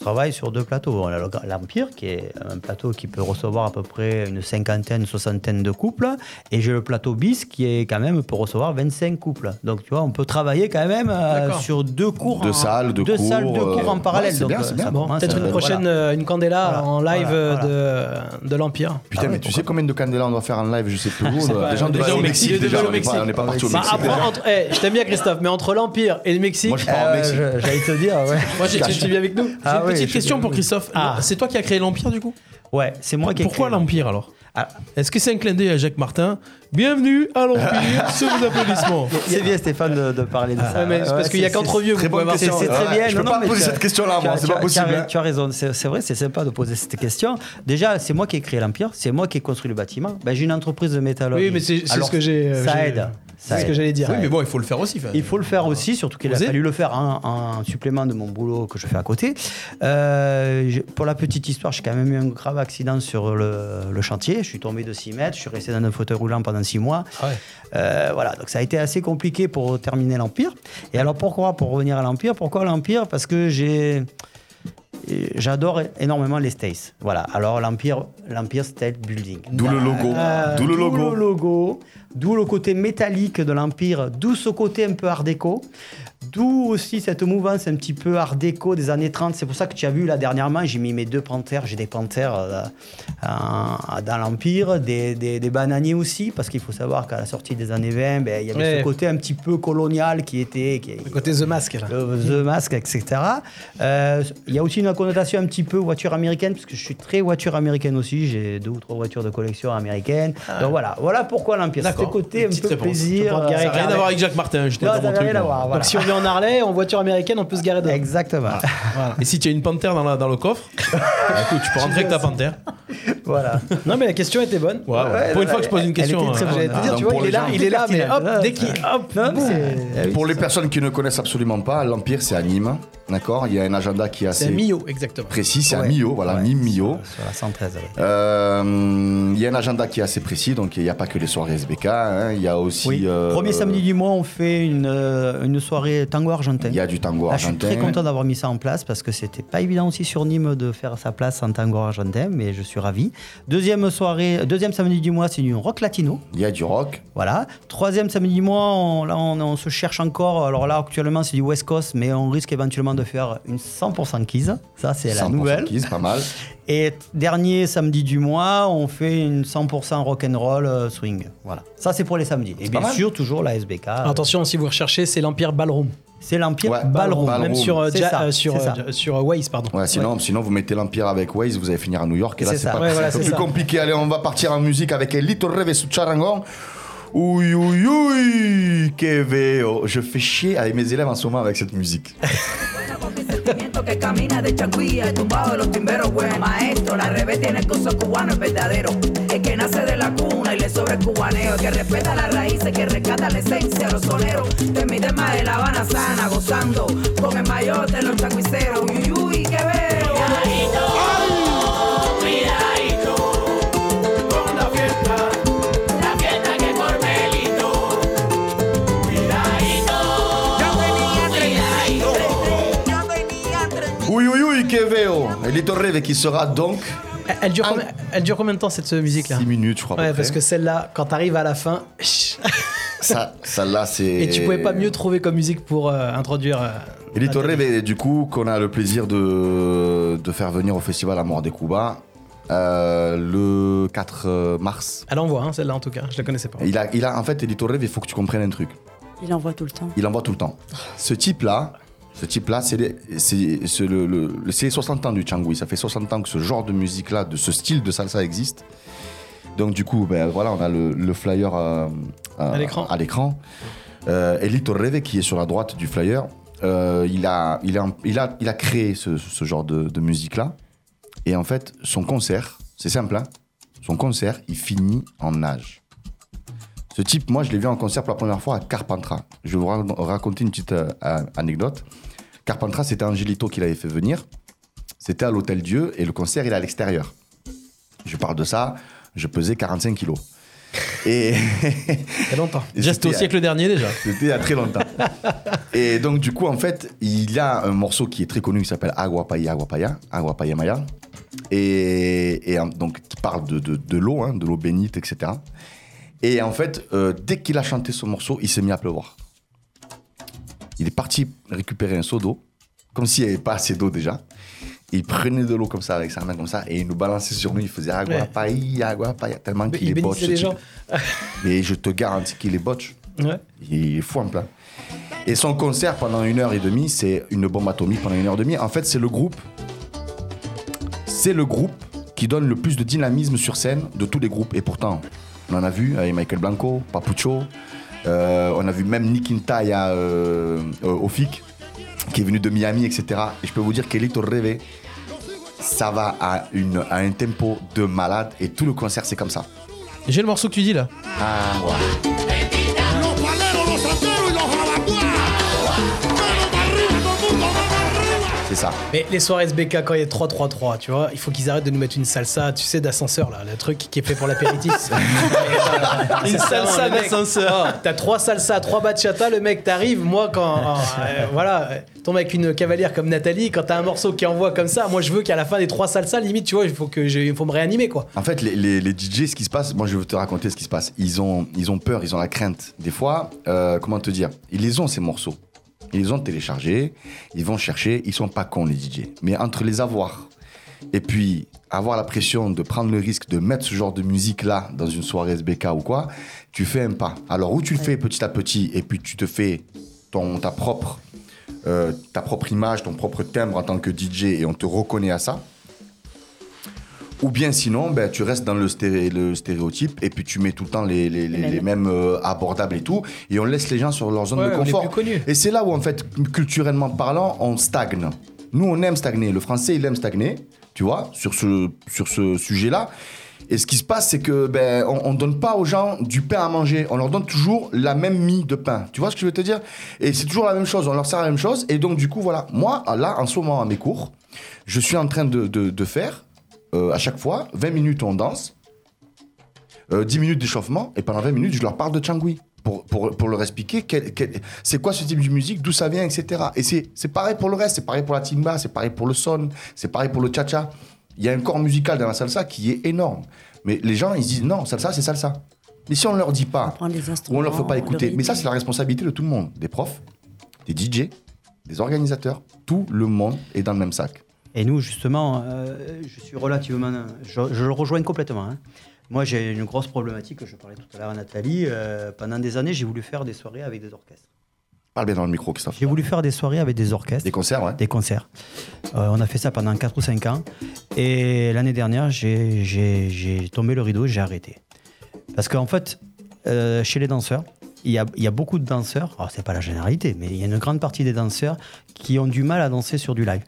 Je travaille sur deux plateaux. On a le- l'Empire, qui est un plateau qui peut recevoir à peu près une cinquantaine, soixantaine de couples. Et j'ai le plateau bis, qui est quand même peut recevoir 25 couples. Donc, tu vois, on peut travailler quand même euh, sur deux cours. Deux en- salles, deux deux cours, salles, deux cours euh, en parallèle. ouais, c'est Donc, bien, euh, c'est bien. ça Bon, commence, peut-être une prochaine, voilà. une candela Voilà, en live voilà, voilà. de, de l'Empire. Putain, mais tu sais combien de candela on doit faire en live Je sais plus Les gens déjà au au Mexique déjà. On n'est pas- Mexique. on n'est pas parti au Bah, Mexique. après, eh, je t'aime bien Christophe, mais entre l'Empire et le Mexique, Moi, je pars au Mexique. J'allais te dire, ouais. *laughs* Moi, j'ai tu, viens avec nous Ah oui, petite je- question pour Christophe. Ah. C'est toi qui as créé l'Empire du coup? Ouais, c'est moi qui ai Pourquoi créé. l'Empire alors? Ah, Est-ce que c'est un clin d'œil à Jacques Martin? Bienvenue à l'Empire *laughs* sous vos applaudissements. C'est bien Stéphane de, de parler de ça. Ouais, mais c'est parce qu'il y a qu'entre vieux, Très bonne question. C'est très Ouais, bien. Je non, peux non, pas poser cette question-là, moi. C'est tu pas possible. hein. Tu as raison, c'est vrai, c'est sympa de poser cette question. Déjà, c'est moi qui ai créé l'Empire, c'est moi qui ai construit le bâtiment. Ben, J'ai une entreprise de métallurgie. Oui, mais c'est Alors, ce que j'ai. euh, Ça aide. C'est Ça ce que j'allais dire. Oui, mais bon, il faut le faire aussi. Il faut le faire aussi, surtout qu'il a fallu le faire en, en supplément de mon boulot que je fais à côté. Euh, pour la petite histoire, j'ai quand même eu un grave accident sur le, le chantier. Je suis tombé de 6 mètres, je suis resté dans un fauteuil roulant pendant 6 mois. Ah ouais. Euh, voilà, donc ça a été assez compliqué pour terminer l'Empire. Et alors pourquoi, pour revenir à l'Empire, pourquoi l'Empire? Parce que j'ai... J'adore énormément les States. Voilà. Alors l'Empire, l'Empire State Building. D'où le logo. D'où le D'où logo. le logo, d'où le côté métallique de l'Empire, d'où ce côté un peu art déco, d'où aussi cette mouvance un petit peu art déco des années 30. C'est pour ça que tu as vu là dernièrement, j'ai mis mes deux panthères, j'ai des panthères euh, euh, dans l'Empire, des, des- des bananiers aussi, parce qu'il faut savoir qu'à la sortie des années 20, ben, il y avait Ouais. ce côté un petit peu colonial qui était... Qui, Le côté The Mask, là. le- The Mask, etc. Euh, Il y a aussi une connotation un petit peu voiture américaine, parce que je suis très voiture américaine aussi. J'ai deux ou trois voitures de collection américaines. Donc voilà, voilà pourquoi l'Empire. D'accord. côté un Petite peu réponse. plaisir. Euh, Ça n'a rien à voir avec Jacques Martin, j'étais dans mon truc. rien à voir. voilà. Donc si on en Harley, en voiture américaine, on peut se garer dedans. Exactement. Voilà. Et si tu as une panthère dans, la- dans le coffre, *laughs* écoute, tu peux rentrer avec ta panthère. *laughs* voilà. Non, mais la question était bonne. Ouais, ouais. Ouais, Pour une fois que je pose une elle question. était très euh, bonne. J'allais te dire, Ah, tu donc vois, pour il est les là, gens il est là, mais hop, là, dès qu'il. Hop, Non, boum. c'est- Pour les personnes qui ne connaissent absolument pas, l'Empire, c'est à Nîmes. D'accord? Il y a un agenda qui est C'est assez un Mio, exactement. précis. C'est à Ouais. Millau, voilà, Ouais, Nîmes-Millau. Sur la 113. ouais. Euh, Il y a un agenda qui est assez précis, donc il n'y a pas que les soirées SBK, hein, il y a aussi. Oui. euh, Premier samedi du mois, on fait une, euh, une soirée tango argentin. Il y a du tango Là, je suis argentin. très content d'avoir mis ça en place parce que c'était pas évident aussi sur Nîmes de faire sa place en tango argentin, mais je suis ravi. Deuxième soirée, deuxième samedi du mois, c'est du rock latino. Il y a du rock. Voilà. Troisième samedi du mois, on, là, on, on se cherche encore. Alors là, actuellement, c'est du West Coast, mais on risque éventuellement de faire une 100% keys. Ça, c'est la 100% nouvelle. Kiss, pas mal. *laughs* Et dernier samedi du mois, on fait une 100% rock'n'roll euh, swing. Voilà. Ça, c'est pour les samedis. Et bien sûr, toujours la SBK. Attention, si vous recherchez, c'est l'Empire Ballroom. C'est l'Empire Ouais, Ballroom. Ballroom. Même sur, euh, C'est Ja- ça, euh, sur, euh, sur euh, Waze, pardon. Ouais, sinon, sinon, vous mettez l'Empire avec Waze, vous allez finir à New York. Et là, C'est pas Ouais, voilà, plus ça. compliqué. Allez, on va partir en musique avec Elito Reve su Charangon. Ouïe, ouïe, ouïe, que veo. Je fais chier avec mes élèves en ce moment avec cette musique. *laughs* sentimiento que camina de changuilla, tumbado de los timberos, buen maestro. La revés tiene cosas cubanos, es verdadero. Es que nace de la cuna y le sobra el cubaneo. Que respeta las raíces, que rescata la esencia los soneros. De mi tema de La Habana sana, gozando con el mayor de los changuiceros. Uy, uy, que veo. Ouïe, ouïe, ouïe, que veo. Elito Reve qui sera donc Elle- dure, combien, elle dure combien de temps cette musique-là 6 minutes, je crois. Ouais, parce que celle-là, quand t'arrives à la fin, Ça, celle-là, c'est. et tu pouvais pas mieux trouver comme musique pour euh, introduire. euh, Elito la- Reve, du coup, qu'on a le plaisir de, de faire venir au festival Amour des Cuba euh, le 4 mars. Elle envoie, hein, celle-là en tout cas, je la connaissais pas. Il a, il a, en fait, Elito Reve, il faut que tu comprennes un truc. Il envoie tout le temps. Il envoie tout le temps. Ce type-là, ce type-là, c'est le, le- les 60 ans du Changui. Ça fait 60 ans que ce genre de musique-là, de ce style de salsa existe. Donc du coup, ben, voilà, on a le, le flyer euh, À l'écran. À l'écran. Euh, Elito Reve, qui est sur la droite du flyer, euh, il, a, il, a, il, a, il a créé ce, ce genre de, de musique-là. Et en fait, son concert, c'est simple, hein, son concert, il finit en nage. Ce type, moi, je l'ai vu en concert pour la première fois à Carpentras. Je vais vous ra- raconter une petite euh, anecdote. Carpentras, c'était Angelito qui l'avait fait venir. C'était à l'Hôtel Dieu et le concert, il est à l'extérieur. Je parle de ça, je pesais 45 kilos. Et Il y a longtemps. Geste au siècle dernier déjà. c'était il y a très longtemps. *laughs* et donc, du coup, en fait, il y a un morceau qui est très connu qui s'appelle Agua Paya, Agua Paya, Agua Paya Maya. Et, et, donc, qui parle de, de, de l'eau, hein, de l'eau bénite, etc. Et en fait, euh, dès qu'il a chanté ce morceau, il s'est mis à pleuvoir. Il est parti récupérer un seau d'eau, comme s'il n'y avait pas assez d'eau déjà. Il prenait de l'eau comme ça, avec sa main comme ça, et il nous balançait sur nous. Il faisait Agua. Paya, Agua Paya, tellement Mais qu'il il est botche. Et je te garantis qu'il est botche. Ouais. Il est fou en plein. Et son concert pendant une heure et demie, c'est une bombe atomique pendant une heure et demie. En fait, c'est le groupe. C'est le groupe qui donne le plus de dynamisme sur scène de tous les groupes. Et pourtant, on en a vu avec Michael Blanco, Papucho. euh, on a vu même Nikinta il y a euh, euh, au FIC, qui est venu de Miami, etc. Et je peux vous dire qu'Elito Reve, ça va à, une, à un tempo de malade. Et tout le concert, c'est comme ça. J'ai le morceau que tu dis là. Ah, ouais. C'est ça. Mais les soirées SBK, quand il y a 3-3-3, tu vois, il faut qu'ils arrêtent de nous mettre une salsa, tu sais, d'ascenseur, là, le truc qui est fait pour l'apéritif. *laughs* Une salsa d'ascenseur. oh, T'as trois salsa, trois bachata, le mec t'arrive, moi quand. *laughs* euh, voilà, tombe avec une cavalière comme Nathalie, quand t'as un morceau qui envoie comme ça, moi je veux qu'à la fin des trois salsa, limite, tu vois, il faut, que je- il faut me réanimer, quoi. En fait, les, les- les DJ, ce qui se passe, moi je vais te raconter ce qui se passe. Ils ont, ils ont peur, ils ont la crainte. Des fois, euh, comment te dire? Ils les ont ces morceaux. Ils ont téléchargés, ils vont chercher, ils sont pas cons les DJ. Mais entre les avoir et puis avoir la pression de prendre le risque de mettre ce genre de musique là dans une soirée SBK ou quoi, tu fais un pas. Alors où tu le fais petit à petit et puis tu te fais ton, ta propre euh, ta propre image, ton propre timbre en tant que DJ et on te reconnaît à ça. Ou bien sinon, ben, tu restes dans le, sté- le stéréotype et puis tu mets tout le temps les, les- les- mêmes. les mêmes euh, abordables et tout, et on laisse les gens sur leur zone Ouais, de on est confort. plus connus. Et c'est là où, en fait, culturellement parlant, on stagne. Nous, on aime stagner. Le français, il aime stagner, tu vois, sur ce, sur ce sujet-là. Et ce qui se passe, c'est que ben, on, on donne pas aux gens du pain à manger. On leur donne toujours la même mie de pain. Tu vois ce que je veux te dire? Et c'est toujours la même chose. On leur sert la même chose. Et donc, du coup, voilà. Moi, là, en ce moment, à mes cours, je suis en train de, de- de faire, euh, à chaque fois, 20 minutes on danse, euh, 10 minutes d'échauffement, et pendant 20 minutes, je leur parle de Changui. Pour, pour, pour leur expliquer quel- quel- c'est quoi ce type de musique, d'où ça vient, etc. Et c'est pareil pour le reste, c'est pareil pour la timba, c'est pareil pour le son, c'est pareil pour le cha-cha. Il y a un corps musical dans la salsa qui est énorme. Mais les gens, ils se disent non, salsa, c'est salsa. Mais si on ne leur dit pas, les ou on leur fait pas écouter, mais ça, c'est la responsabilité de tout le monde, des profs, des DJ, des organisateurs. Tout le monde est dans le même sac. Et nous, justement, euh, je suis relativement. Je, je le rejoins complètement. hein. Moi, j'ai une grosse problématique, je parlais tout à l'heure à Nathalie. euh, pendant des années, j'ai voulu faire des soirées avec des orchestres. Parle bien dans le micro, Christophe. J'ai voulu faire des soirées avec des orchestres. Des concerts, ouais. Des concerts. Euh, on a fait ça pendant 4 ou 5 ans. Et l'année dernière, j'ai- tombé le rideau et j'ai arrêté. Parce qu'en fait, chez les danseurs, il y a, il y a beaucoup de danseurs, alors c'est pas la généralité, mais il y a une grande partie des danseurs qui ont du mal à danser sur du live.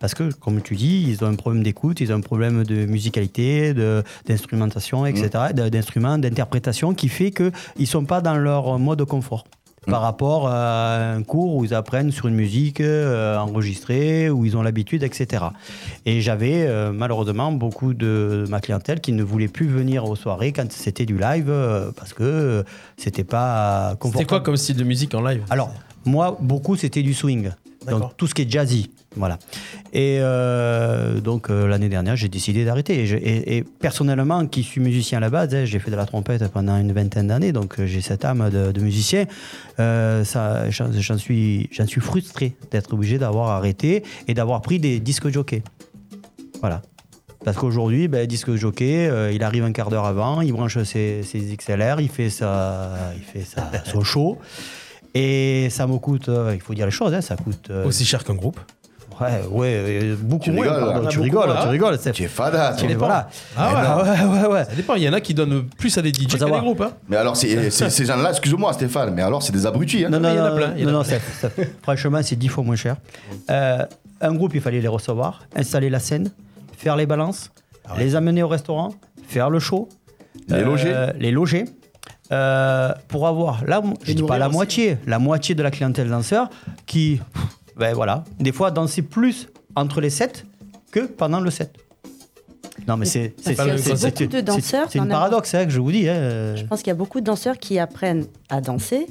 Parce que, comme tu dis, ils ont un problème d'écoute, ils ont un problème de musicalité, de- d'instrumentation, etc., de- d'instruments, d'interprétation, qui fait qu'ils ne sont pas dans leur mode de confort par rapport à un cours où ils apprennent sur une musique euh, enregistrée, où ils ont l'habitude, etc. Et j'avais euh, malheureusement beaucoup de ma clientèle qui ne voulait plus venir aux soirées quand c'était du live euh, parce que c'était pas confortable. C'était quoi comme style de musique en live? Alors, moi, beaucoup, c'était du swing. Donc, tout ce qui est jazzy. Voilà. Et euh, donc, euh, l'année dernière, j'ai décidé d'arrêter. Et, je- et- et personnellement, qui suis musicien à la base, hein, j'ai fait de la trompette pendant une vingtaine d'années, donc euh, j'ai cette âme de, de musicien. Euh, j'en, j'en suis, j'en suis frustré d'être obligé d'avoir arrêté et d'avoir pris des disques jockeys. Voilà. Parce qu'aujourd'hui, ben, disque jockey, euh, il arrive un quart d'heure avant, il branche ses, ses XLR, il fait, sa, il fait sa, son show. *laughs* Et ça me coûte, euh, il faut dire les choses, hein, ça coûte. euh, Aussi cher qu'un groupe Ouais, ouais, euh, beaucoup Tu moins. rigoles, pardon, là. tu rigoles, tu rigoles. c'est- Tu es fada, tu voilà. Ah ouais. Eh ben, ouais, ouais, ouais. Ça dépend, il y en a qui donnent plus à des DJ qu'à des savoir. groupes. Hein. Mais alors, c'est- c'est- ces gens-là, excuse-moi Stéphane, mais alors c'est des abrutis. Hein. Non, non, il y en a non, plein, il y en a non, non, plein. ça- ça- franchement, c'est dix fois moins cher. Euh, un groupe, il fallait les recevoir, installer la scène, faire les balances, les amener au restaurant, faire le show, Les loger. les loger. Euh, pour avoir, là, je dis pas la aussi. moitié, la moitié de la clientèle danseur qui, ben voilà, des fois danser plus entre les sets que pendant le set. Non, mais c'est c'est- beaucoup de danseurs C'est n'importe- paradoxe, hein, que je vous dis. hein. Je pense qu'il y a beaucoup de danseurs qui apprennent à danser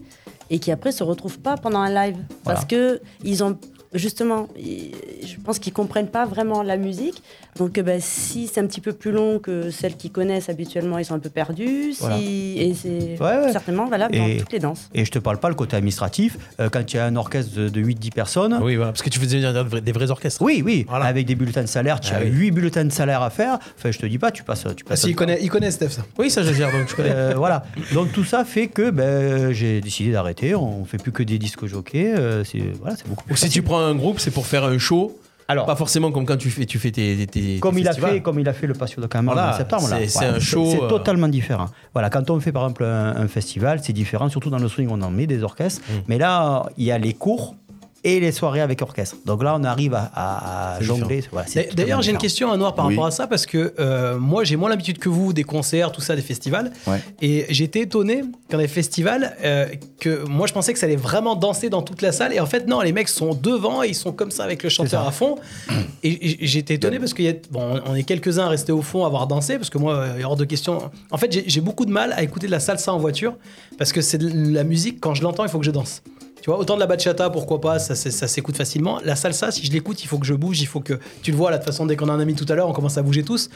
et qui après se retrouvent pas pendant un live parce que ils ont justement, ils- je pense qu'ils comprennent pas vraiment la musique. Donc euh, bah, si c'est un petit peu plus long que celles qui connaissent habituellement, ils sont un peu perdus. Si, Voilà. Et c'est Ouais, ouais. certainement valable dans toutes les danses. Et je te parle pas le côté administratif. euh, quand il y a un orchestre de, de 8-10 personnes. Oui, voilà, parce que tu faisais venir des vrais- des vrais orchestres. Oui, oui, Voilà. avec des bulletins de salaire, tu Ah as oui. 8 bulletins de salaire à faire. Enfin, je te dis pas, tu passes. Tu Ah, passes si, il connaît, il connaît Steph, ça. Oui, ça je gère, donc je connais. *laughs* Euh, voilà. Donc tout ça fait que ben, j'ai décidé d'arrêter. On fait plus que des disques jockeys. euh, c'est voilà, c'est beaucoup. plus si tu prends un groupe, c'est pour faire un show. Alors, Pas forcément comme quand tu fais, tu fais tes, tes- tes comme il a fait, comme il a fait le Patio de Camargue Voilà, en septembre. c'est- Voilà, un show, C'est euh, totalement différent. Voilà, quand on fait par exemple un, un festival, c'est différent. Surtout dans le swing, on en met des orchestres. Mm. Mais là, il y a les cours et les soirées avec orchestre. Donc là, on arrive à, à- à jongler. Voilà, D'ailleurs, j'ai une question à Noir par Oui. rapport à ça parce que euh, moi, j'ai moins l'habitude que vous des concerts, tout ça, des festivals. Ouais. Et j'étais étonné quand les festivals, euh, que moi, je pensais que ça allait vraiment danser dans toute la salle. Et en fait, non, les mecs sont devant et ils sont comme ça avec le chanteur à fond. Et, j'étais étonné parce qu'il y a, bon, on est quelques-uns à rester au fond, à avoir dansé parce que moi, euh, hors de question. En fait, j'ai- j'ai beaucoup de mal à écouter de la salsa en voiture parce que c'est de la musique, quand je l'entends, il faut que je danse. Tu vois, autant de la bachata, pourquoi pas, ça, ça s'écoute facilement. La salsa, si je l'écoute, il faut que je bouge, il faut que. Tu le vois, là, de toute façon, dès qu'on a un ami tout à l'heure, on commence à bouger tous.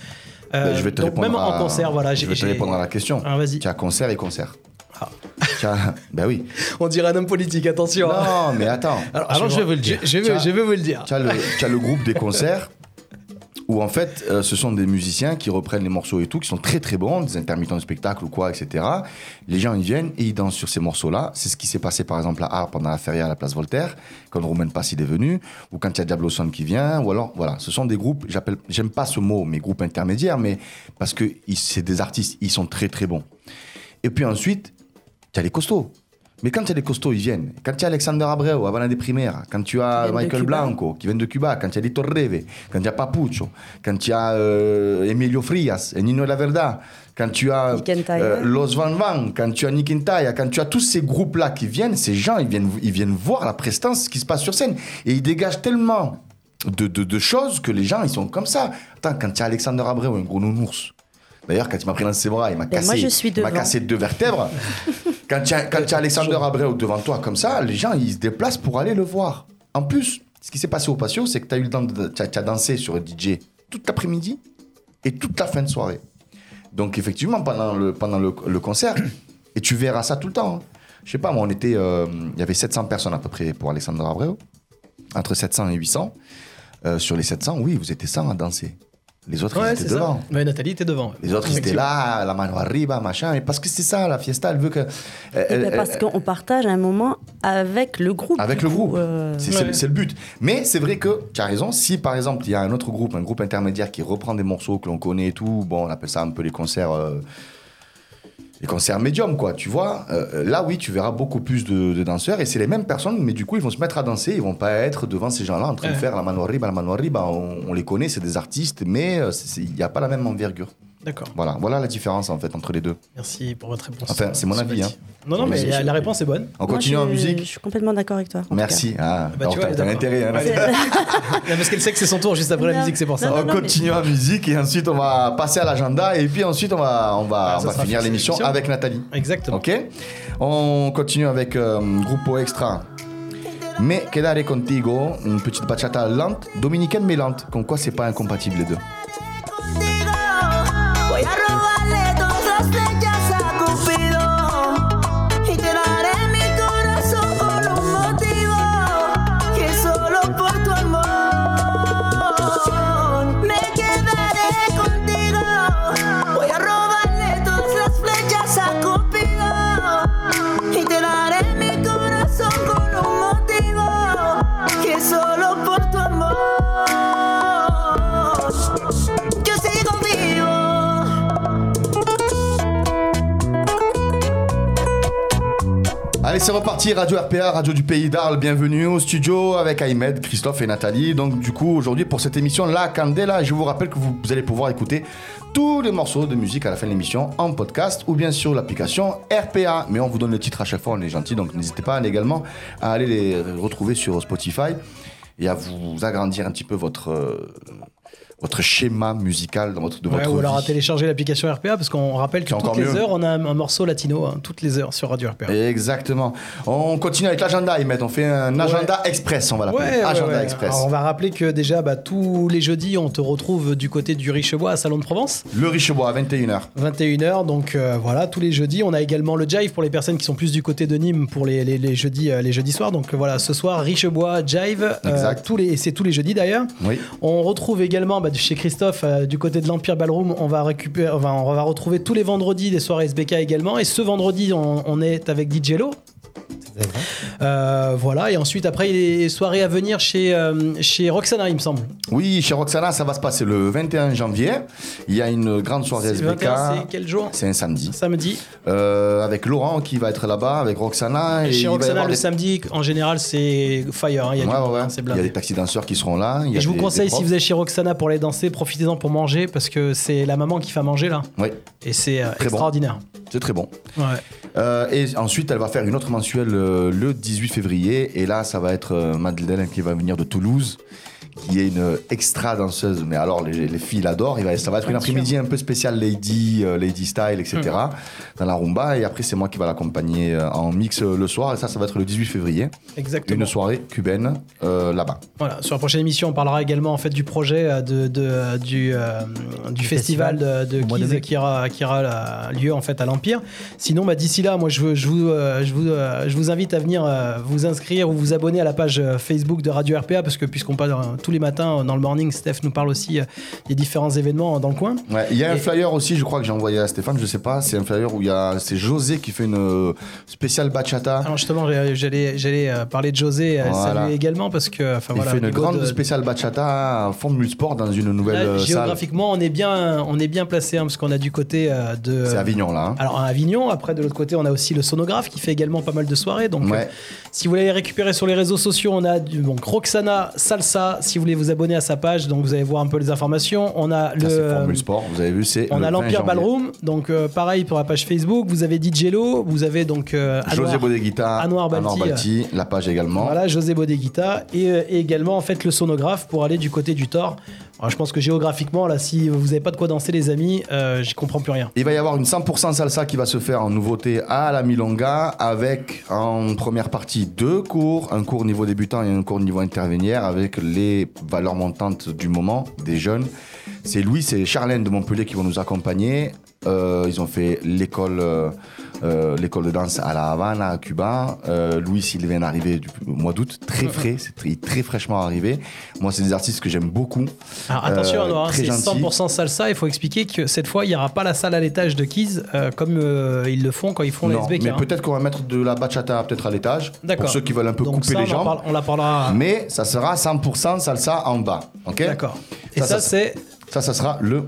Euh, je vais te donc, répondre même à- en concert, voilà. Je vais te répondre à la question. Ah, vas-y. Tu as concert et concert. Ah. Ben oui. *laughs* On dirait un homme politique, attention. hein. Non, mais attends. Alors, Alors, je vais le dire. Je, je vais, Tiens. je vais vous le dire. Tu as, le, tu as le groupe des concerts *laughs* où en fait euh, ce sont des musiciens qui reprennent les morceaux et tout, qui sont très très bons, des intermittents de spectacle ou quoi, etc. Les gens ils viennent et ils dansent sur ces morceaux-là. C'est ce qui s'est passé par exemple à Arles pendant la feria à la place Voltaire, quand Romain Passil est venu, ou quand il y a Diablo Son qui vient, ou alors voilà, ce sont des groupes, j'aime pas ce mot, mais groupes intermédiaires, mais parce que c'est des artistes, ils sont très très bons. Et puis ensuite, tu as les costauds. Mais quand tu as les costauds, ils viennent. Quand tu as Alexander Abreu, Havana de Primera, quand tu as Michael. Blanco, qui viennent de Cuba, quand tu as Lito Reve, quand tu as Papucho, quand tu as euh, Emilio Frias, et Nino La Verda, quand tu as euh, Los Van Van, quand tu as Nick and Taya, quand tu as tous ces groupes-là qui viennent, ces gens, ils viennent, ils viennent voir la prestance, ce qui se passe sur scène. Et ils dégagent tellement de, de- de choses que les gens, ils sont comme ça. Attends, quand tu as Alexander Abreu, un gros nounours, D'ailleurs, quand il m'a pris dans ses bras, il m'a moi, je suis il devant. cassé deux vertèbres. *laughs* quand tu as, quand as Alexander Abreu devant toi comme ça, les gens, ils se déplacent pour aller le voir. En plus, ce qui s'est passé au patio, c'est que tu as eu le temps de, tu as- dansé sur le DJ toute l'après-midi et toute la fin de soirée. Donc effectivement, pendant le, pendant le, le concert, et tu verras ça tout le temps. hein. Je sais pas, moi, on était, euh, il y avait 700 personnes à peu près pour Alexandre Abreu, entre 700 et 800. Euh, sur les 700, oui, vous étiez 100 à danser. Les autres, ils étaient devant. ça. Ouais, Nathalie était devant. Les autres, ils étaient là, la mano arriba, machin. Et parce que c'est ça, la fiesta, elle veut que. Ben, parce qu'on partage un moment avec le groupe. avec le coup, groupe. euh, C'est le- Ouais. c'est le but. Mais c'est vrai que tu as raison. Si par exemple il y a un autre groupe, un groupe intermédiaire qui reprend des morceaux que l'on connaît et tout, bon, on appelle ça un peu les concerts. Euh, les concerts médiums, quoi, tu vois. Euh, là, oui, tu verras beaucoup plus de, de danseurs et c'est les mêmes personnes, mais du coup, ils vont se mettre à danser. Ils vont pas être devant ces gens-là en train de faire la mano arriba, la mano arriba. On, on les connaît, c'est des artistes, mais euh, il n'y a pas la même envergure. D'accord. Voilà, voilà la différence en fait entre les deux. Merci pour votre réponse. Enfin, c'est mon avis, hein. Non, non, mais la, réponse est bonne. On moi, continue je- en Je musique. suis complètement d'accord avec toi. Merci. Ah, Bah, tu vois, t'as- intérêt. hein. *laughs* Non, parce qu'elle sait que c'est son tour juste après la musique, c'est pour ça. Non, non, on mais- continue en musique et ensuite on va passer à l'agenda et puis ensuite on va, on va, Ah, on va finir l'émission avec Nathalie. Exactement. Ok On continue avec euh, Grupo Extra. Me quedare contigo, une petite bachata lente, dominicaine mais lente. Comme quoi c'est pas incompatible les deux. Allez, c'est reparti, Radio RPA, Radio du Pays d'Arles. Bienvenue au studio avec Ahmed, Christophe et Nathalie. Donc, du coup, aujourd'hui, pour cette émission La Candela, je vous rappelle que vous, allez pouvoir écouter tous les morceaux de musique à la fin de l'émission en podcast ou bien sur l'application RPA. Mais on vous donne le titre à chaque fois, on est gentil, donc n'hésitez pas également à aller les retrouver sur Spotify et à vous agrandir un petit peu votre, euh, votre schéma musical dans votre, de Ouais, votre ou alors à télécharger l'application RPA parce qu'on rappelle que toutes les mieux. heures on a un, morceau latino, hein, toutes les heures sur Radio RPA. Exactement. On continue avec l'agenda, Ahmed. On fait un agenda express, on va l'appeler. Ouais, agenda express. Alors, on va rappeler que déjà bah, tous les jeudis on te retrouve du côté du Richebois à Salon de Provence. Le Richebois à 21h. 21h, donc euh, voilà, tous les jeudis. On a également le Jive pour les personnes qui sont plus du côté de Nîmes pour les, les, les jeudis, euh, les jeudis soirs. Donc voilà, ce soir, Richebois, Jive, euh, tous les, et c'est tous les jeudis d'ailleurs. Oui. On retrouve également bah, chez Christophe, euh, du côté de l'Empire Ballroom, on va, récupérer, retrouver tous les vendredis des soirées SBK également. Et ce vendredi, on, on est avec DJ Lo. Euh, voilà, et ensuite, après, il y a des soirées à venir chez, euh, chez Roxana, il me semble. Oui, chez Roxana, ça va se passer le 21 janvier. Il y a une grande soirée SBK. 21, c'est quel jour C'est un samedi. Samedi. Euh, avec Laurent qui va être là-bas, avec Roxana. Et chez Roxana, le des- samedi, en général, c'est fire. hein, Il y a Ouais, ouais, hein, Il y a des taxis danseurs qui seront là. il y a Et je vous des- conseille, des si vous êtes chez Roxana pour aller danser, profitez-en pour manger parce que c'est la maman qui fait manger là. Oui, Et c'est bon. extraordinaire. c'est très bon. Ouais. Euh, et ensuite, elle va faire une autre mensuelle euh, le 18 février. Et là, ça va être euh, Madeleine qui va venir de Toulouse, qui est une extra danseuse. Mais alors, les, les filles l'adorent. Ça va être une après-midi un peu spéciale Lady, euh, Lady Style, etc. Mm. Dans la rumba. Et après, c'est moi qui va l'accompagner euh, en mix euh, le soir. Et ça, ça va être le 18 février. Exactement. Une soirée cubaine euh, là-bas. Voilà, sur la prochaine émission, on parlera également en fait du projet de, de- du, euh, du festival de, de qui aura, qui aura lieu en fait à l'Empire. Sinon, bah, d'ici là, moi, je, veux- je, vous, je, vous, je vous invite à venir vous inscrire ou vous abonner à la page Facebook de Radio RPA parce que puisqu'on parle tous les matins euh, dans le morning, Steph nous parle aussi euh, des différents événements dans le coin. Ouais, il y a un flyer aussi, je crois que j'ai envoyé à Stéphane, je sais pas, c'est un flyer où il y a c'est José qui fait une euh, spéciale bachata. Alors justement, j'allais j'allais euh, parler de José, euh, Voilà. saluer également parce que enfin, il voilà, fait une grande de- spéciale bachata à Formule Sport dans une nouvelle Là, euh, salle. géographiquement, on est bien, on est bien placé hein, parce qu'on a du côté euh, de. C'est Avignon là. hein. Alors à Avignon, après de l'autre côté, on a aussi le sonographe qui fait également pas mal de soirées. Donc Ouais. euh, si vous voulez les récupérer sur les réseaux sociaux, on a du, Roxana Salsa. Si vous voulez vous abonner à sa page, donc vous allez voir un peu les informations. On a le Ça, c'est Formule Sport, vous avez vu, c'est on le a 20 l'Empire. Ballroom, donc euh, pareil pour la page Facebook. Vous avez DJlo, vous avez donc euh, José Bodeguita, Balti, Balti, la page également. Voilà, José Bodeguita et, euh, et également en fait le sonographe pour aller du côté du Thor. Alors, je pense que géographiquement là, si vous n'avez pas de quoi danser les amis, euh, j'y comprends plus rien. Il va y avoir une 100% salsa qui va se faire en nouveauté à la Milonga avec en première partie deux cours, un cours niveau débutant et un cours niveau intervénière avec les valeurs montantes du moment des jeunes. C'est Louis et Charlène de Montpellier qui vont nous accompagner. Euh, ils ont fait l'école euh, euh, l'école de danse à La Havane, à Cuba. Euh, Louis, il vient d'arriver du au mois d'août, très frais, c'est très, très fraîchement arrivé. Moi, c'est des artistes que j'aime beaucoup. Alors attention, hein, c'est gentil. 100% salsa. Il faut expliquer que cette fois, il n'y aura pas la salle à l'étage de Keys comme ils le font quand ils font Non, les SBK. mais hein. peut-être qu'on va mettre de la bachata peut-être à l'étage. Pour ceux qui veulent un peu Donc couper ça, les jambes. parle- on la parlera. Mais ça sera 100% salsa en bas. Ok? D'accord. Et Ça, ça, ça- c'est Ça, ça sera le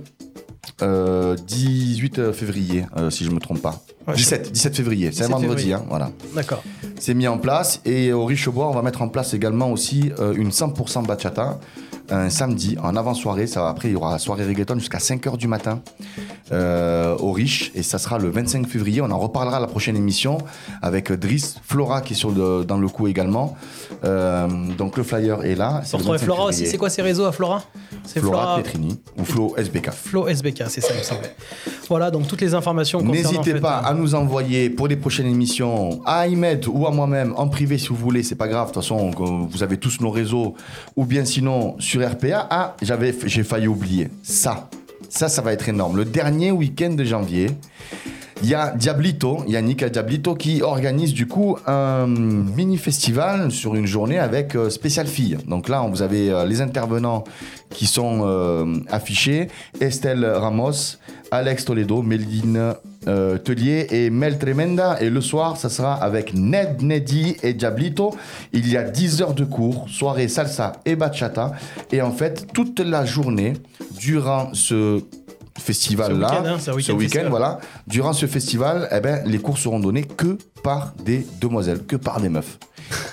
euh, 18 février, euh, si je me trompe pas. Ouais, 17, 17 février, c'est un 17 vendredi. Hein, voilà. d'accord. C'est mis en place. Et au Richebois, on va mettre en place également aussi euh, une 100% bachata. Un samedi, en avant-soirée. Ça, après, il y aura la soirée reggaeton jusqu'à 5h du matin euh, au Rich. Et ça sera le 25 février. On en reparlera à la prochaine émission avec Driss, Flora qui est sur le- dans le coup également. Euh, donc le flyer est là. Retrouver 25 Flora février. aussi, c'est quoi ces réseaux à Flora? C'est Flora, Petrini ou Flo SBK. Flo SBK, c'est ça, il me semblait. Voilà, donc toutes les informations. N'hésitez en fait, pas à nous envoyer pour les prochaines émissions à Ahmed ou à moi-même en privé si vous voulez, c'est pas grave. De toute façon, vous avez tous nos réseaux ou bien sinon sur RPA. Ah, j'avais, j'ai failli oublier ça. Ça, ça va être énorme. Le dernier week-end de janvier, il y a Diablito, Yannick Diablito, qui organise du coup un mini festival sur une journée avec euh, spécial filles. Donc là, vous avez euh, les intervenants qui sont euh, affichés Estelle Ramos, Alex Toledo, Méline euh, Tellier et Mel Tremenda. Et le soir, ça sera avec Ned Neddy et Diablito. Il y a 10 heures de cours, soirée salsa et bachata. Et en fait, toute la journée, durant ce festival-là, Ce week-end, hein, voilà, durant ce festival, eh ben, les cours seront donnés que par des demoiselles, que par des meufs.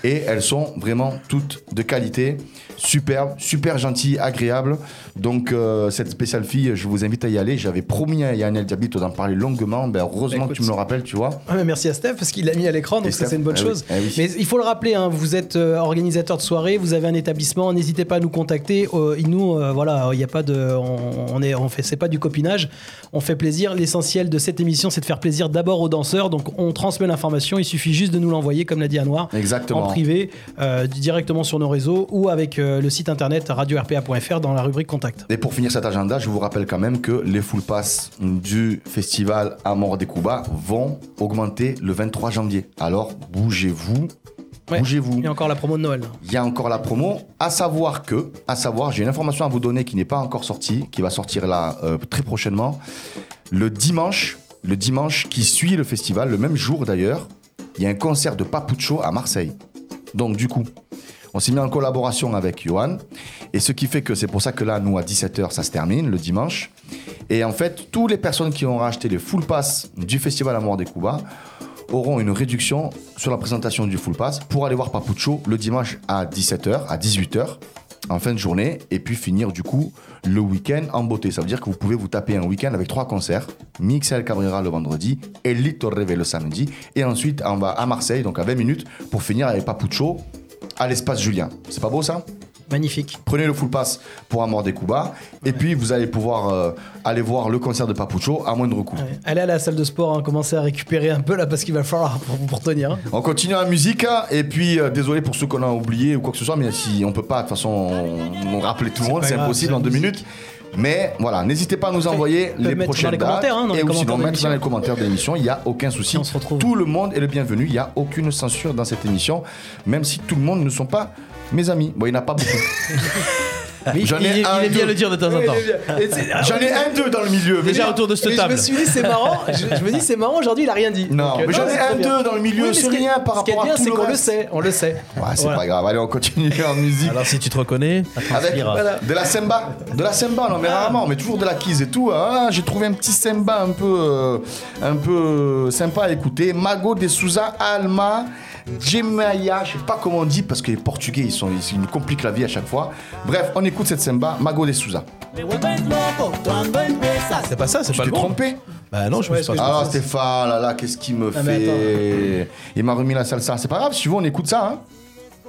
Et elles sont vraiment toutes de qualité, superbes, super gentilles, agréables. Donc euh, cette spéciale fille, je vous invite à y aller. J'avais promis à Yann El Diablito d'en parler longuement. Ben, heureusement Bah, que tu me le rappelles, tu vois. Ah, mais merci à Steph parce qu'il l'a mis à l'écran, donc ça c'est une bonne eh oui, chose. eh oui. Mais il faut le rappeler, hein, vous êtes euh, organisateur de soirée, vous avez un établissement, n'hésitez pas à nous contacter. Euh, nous, euh, voilà, il n'y a pas de, on, on est, on fait, c'est pas du copinage, on fait plaisir. L'essentiel de cette émission, c'est de faire plaisir d'abord aux danseurs. Donc on transmet l'information, il suffit juste de nous l'envoyer, comme l'a dit Anouar, Exactement. en privé, euh, directement sur nos réseaux ou avec euh, le site internet radio-rpa.fr dans la rubrique contact. Et pour finir cet agenda, je vous rappelle quand même que les full pass du festival Amor des Cuba vont augmenter le 23 janvier. Alors bougez-vous, Ouais. bougez-vous. Il y a encore la promo de Noël. Il y a encore la promo, à savoir que, à savoir, j'ai une information à vous donner qui n'est pas encore sortie, qui va sortir là euh, très prochainement. Le dimanche, le dimanche qui suit le festival, le même jour d'ailleurs, il y a un concert de Papucho à Marseille. Donc du coup, on s'est mis en collaboration avec Johan. Et ce qui fait que c'est pour ça que là, nous, à 17h, ça se termine le dimanche. Et en fait, toutes les personnes qui ont racheté les full pass du Festival Amour des Cuba auront une réduction sur la présentation du full pass pour aller voir Papucho le dimanche à 17h, à 18h, en fin de journée, et puis finir du coup le week-end en beauté. Ça veut dire que vous pouvez vous taper un week-end avec trois concerts. Mixel Cabrera le vendredi, Elito Reve le samedi, et ensuite on va à Marseille, donc à 20 minutes, pour finir avec Papucho à l'espace Julien. C'est pas beau ça? Magnifique. Prenez le full pass pour Amor des Cuba, et puis vous allez pouvoir euh, aller voir le concert de Papucho à moindre coût. Ouais. Allez à la salle de sport, hein, commencez à récupérer un peu là parce qu'il va falloir pour, pour tenir. hein. On continue en musique hein, et puis euh, désolé pour ceux qu'on a oubliés ou quoi que ce soit, mais si on peut pas de toute façon on, on rappeler tout le monde, c'est impossible en deux la musique. minutes. Mais voilà, n'hésitez pas à nous envoyer les prochaines dates commentaires, hein, dans et les aussi commentaires dans, mettre dans les commentaires de l'émission. Il n'y a aucun souci. on se retrouve. Tout le monde est le bienvenu. Il n'y a aucune censure dans cette émission, même si tout le monde ne sont pas mes amis. Bon, il n'y en a pas beaucoup. *laughs* J'en il, ai il un, est bien deux. de le dire de temps en temps. *laughs* J'en ai un, deux dans le milieu. Déjà autour de cette Mais je table. me suis dit c'est marrant, *laughs* je, je me dis c'est marrant aujourd'hui il a rien dit. Non, Donc, euh, mais j'en ai un, bien. deux dans le milieu, Oui, mais c'est ce qui est- rien par Ce qui est rapport à bien tout c'est qu'on le sait, on le sait. Ouais, c'est Voilà. pas grave. Allez, on continue en musique. Alors si tu te reconnais, Avec Voilà. de la semba, de la semba, non mais rarement, mais toujours de la keys et tout. Ah, j'ai trouvé un petit semba un peu, euh, un peu euh, sympa à écouter. Mago de Souza Alma, Jemaya, je sais pas comment on dit parce que les Portugais ils sont, ils nous compliquent la vie à chaque fois. Bref, on écoute cette semba, Mago de Souza. c'est pas ça, c'est pas le bon. trompé Bah non, je me suis pas Alors trompé. Stéphane, là là, qu'est-ce qu'il me Ah, fait? Il m'a remis la salsa. C'est pas grave, si tu veux, on écoute ça. Hein.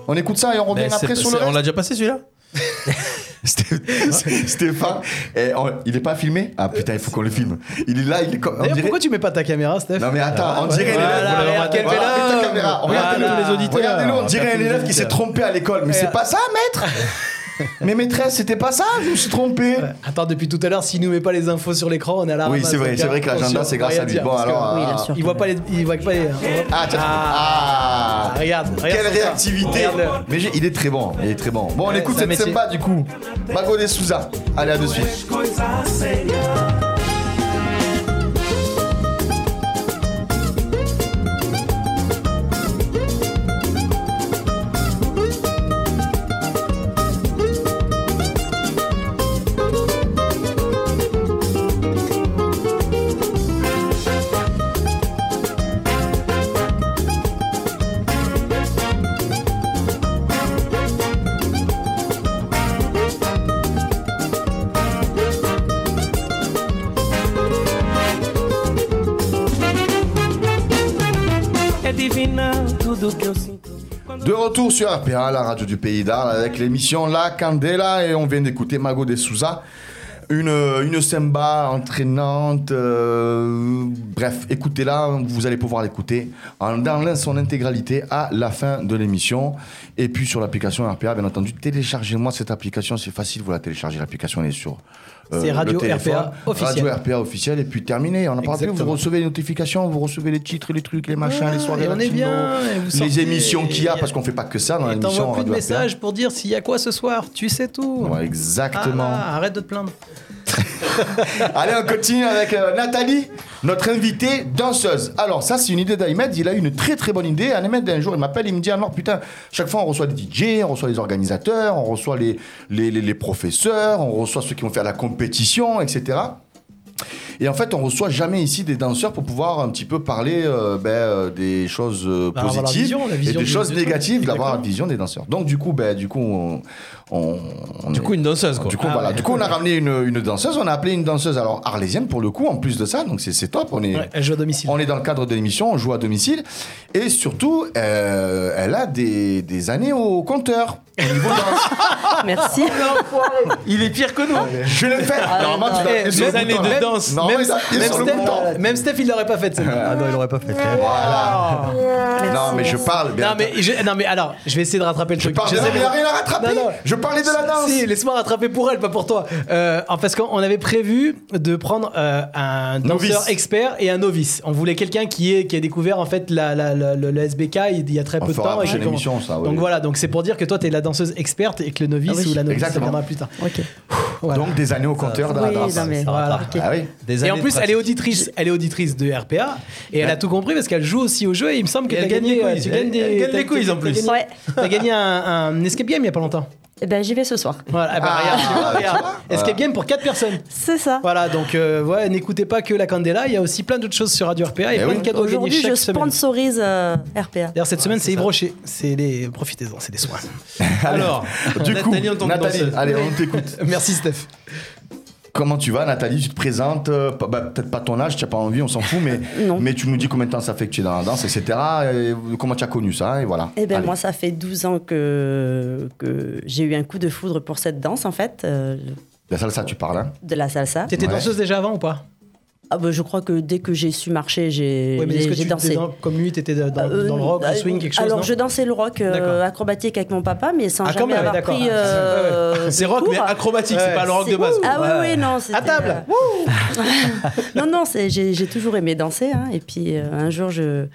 On écoute ça et on revient Mais après sur le on l'a déjà passé celui-là? *laughs* Stéphane, eh, on- il est pas filmé? Ah putain, il faut qu'on le filme. Il est là, il est comme. on D'ailleurs dirait- pourquoi tu mets pas ta caméra Steph? Non mais attends, on ouais, dirait voilà, l'élève. regarde, quel Voilà, vélo. mets ta caméra. Voilà, Regardez-le. les auditeurs. Regardez-le, on dirait un élève qui s'est auditeurs. trompé à l'école. Mais c'est pas ça, maître? *laughs* *laughs* Mais maîtresse, c'était pas ça, je me suis trompé. Ouais. Attends, depuis tout à l'heure, s'il nous met pas les infos sur l'écran, on est à la Oui, c'est vrai, c'est vrai hein, que l'agenda, attention, c'est grâce à lui. Bon, alors. Oui, sûr. Il voit pas les. Il voit pas les. Ah, tiens. Ah, Ah, regarde, regarde Quelle réactivité. Mais il est très bon, il est très bon. Bon, on Ouais, écoute cette samba du coup. Mago de Souza. Allez, à de suite. Retour sur RPA, la radio du Pays d'Arles, avec l'émission La Candela, et on vient d'écouter Mago de Souza. Une, une samba entraînante. euh, bref, écoutez-la, vous allez pouvoir l'écouter en- dans son intégralité à la fin de l'émission. Et puis sur l'application RPA, bien entendu, téléchargez-moi cette application, c'est facile, vous la téléchargez, l'application elle est sur. euh, C'est Radio. RPA officiel. Radio RPA officiel, et puis terminé. On en parle plus, vous recevez les notifications, vous recevez les titres, les trucs, les machins, Ouais, les soirées on est bien, les émissions qu'il y a, parce qu'on fait pas que ça dans l'émission. t'envoies plus de messages pour dire s'il y a quoi ce soir. Tu sais tout. Ouais, exactement. Ah, arrête de te plaindre. *laughs* Allez, on continue avec euh, Nathalie, notre invitée danseuse. Alors, ça, c'est une idée d'Ahmed. Il a eu une très très bonne idée. Ahmed, un jour, il m'appelle, il me dit Alors, putain, chaque fois, on reçoit des DJ, on reçoit les organisateurs, on reçoit les, les, les- les professeurs, on reçoit ceux qui vont faire la compétition, etc. Et en fait, on reçoit jamais ici des danseurs pour pouvoir un petit peu parler euh, ben, euh, des choses euh, Bah, la positives vision, la et des choses négatives, d'avoir la vision des danseurs. Donc, du coup, ben, du coup, on, on- on Du est- coup, une danseuse quoi. du coup, Ah voilà. ouais. Du coup, on a ramené une, une danseuse. On a appelé une danseuse alors arlésienne pour le coup, en plus de ça. Donc c'est top. On est, Ouais, elle joue à domicile. on est dans le cadre de l'émission. On joue à domicile et surtout, euh, elle a des, des années au compteur. *laughs* Merci. Il est pire que nous. Je l'ai fait. Normalement, tu dois Eh, appuyer sur Mes le années de danse. Normalement, Même, le Steph, bouton. même Steph, il l'aurait pas fait. Ah non, il aurait pas fait. Voilà. Non, mais je parle. bien Non mais, je- non mais alors, je vais essayer de rattraper le Je truc. parle. Je sais rien à rattraper. Non, non. Je parlais de la danse. Si, laisse-moi rattraper pour elle, pas pour toi. Euh, en- parce qu'on avait prévu de prendre euh, un danseur Novice. expert et un novice. On voulait quelqu'un qui, est, qui a découvert en fait la, la- la- le, le SBK il y a très On peu de fera temps. et ça, oui. Donc voilà, donc c'est pour dire que toi tu es la danseuse experte et que le novice Ah oui, ou la novice ça viendra plus tard. Voilà. Donc des années au compteur de la Oui, danse. non, mais- Voilà. Ok. Ah oui. Des des Et en plus, elle est auditrice, elle est auditrice de RPA et elle a tout compris parce qu'elle joue aussi au jeu et il me semble que tu as gagné, tu gagnes des, t'as- en plus. t'as gagné- *laughs* un escape game il y a pas longtemps. Eh ben, j'y vais ce soir. Voilà, ah bah, Ah, regarde, regarde. *laughs* Escape game pour 4 personnes. C'est ça. Voilà, donc euh, ouais, n'écoutez pas que la Candela, il y a aussi plein d'autres choses sur Radio RPA et Eh plein oui. de cadeaux Aujourd'hui, je sponsorise euh, RPA. D'ailleurs, cette semaine, c'est Yves Rocher. C'est les... Profitez-en, c'est des soins. *laughs* Alors, Du coup, Nathalie en tant que Nathalie, allez, on t'écoute. *laughs* Merci, Steph. Comment tu vas, Nathalie? Tu te présentes, euh, bah, peut-être pas ton âge, tu n'as pas envie, on s'en fout, *laughs* mais, tu nous dis combien de temps ça fait que tu es dans la danse, etc. et comment tu as connu ça, et voilà. Eh ben moi, ça fait 12 ans que, que j'ai eu un coup de foudre pour cette danse, en fait, euh, La salsa, tu parles, hein? de la salsa. T'étais Ouais. danseuse déjà avant ou pas? Ah ben, je crois que dès que j'ai su marcher, j'ai Ouais, mais est-ce j'ai- que j'ai tu dansé. étais dans- comme lui, t'étais dans, dans, Euh, dans le rock, euh, le swing, quelque chose Alors, je dansais le rock euh, acrobatique avec mon papa, mais sans Ah, jamais avoir pris. Ah, euh, C'est de rock, mais acrobatique, Ouais. c'est pas le rock C'est- de base. Ah oui, Ouais. oui, non. À table euh, *laughs* Non, non, c'est- j'ai toujours aimé danser. hein, et puis euh, un jour, je,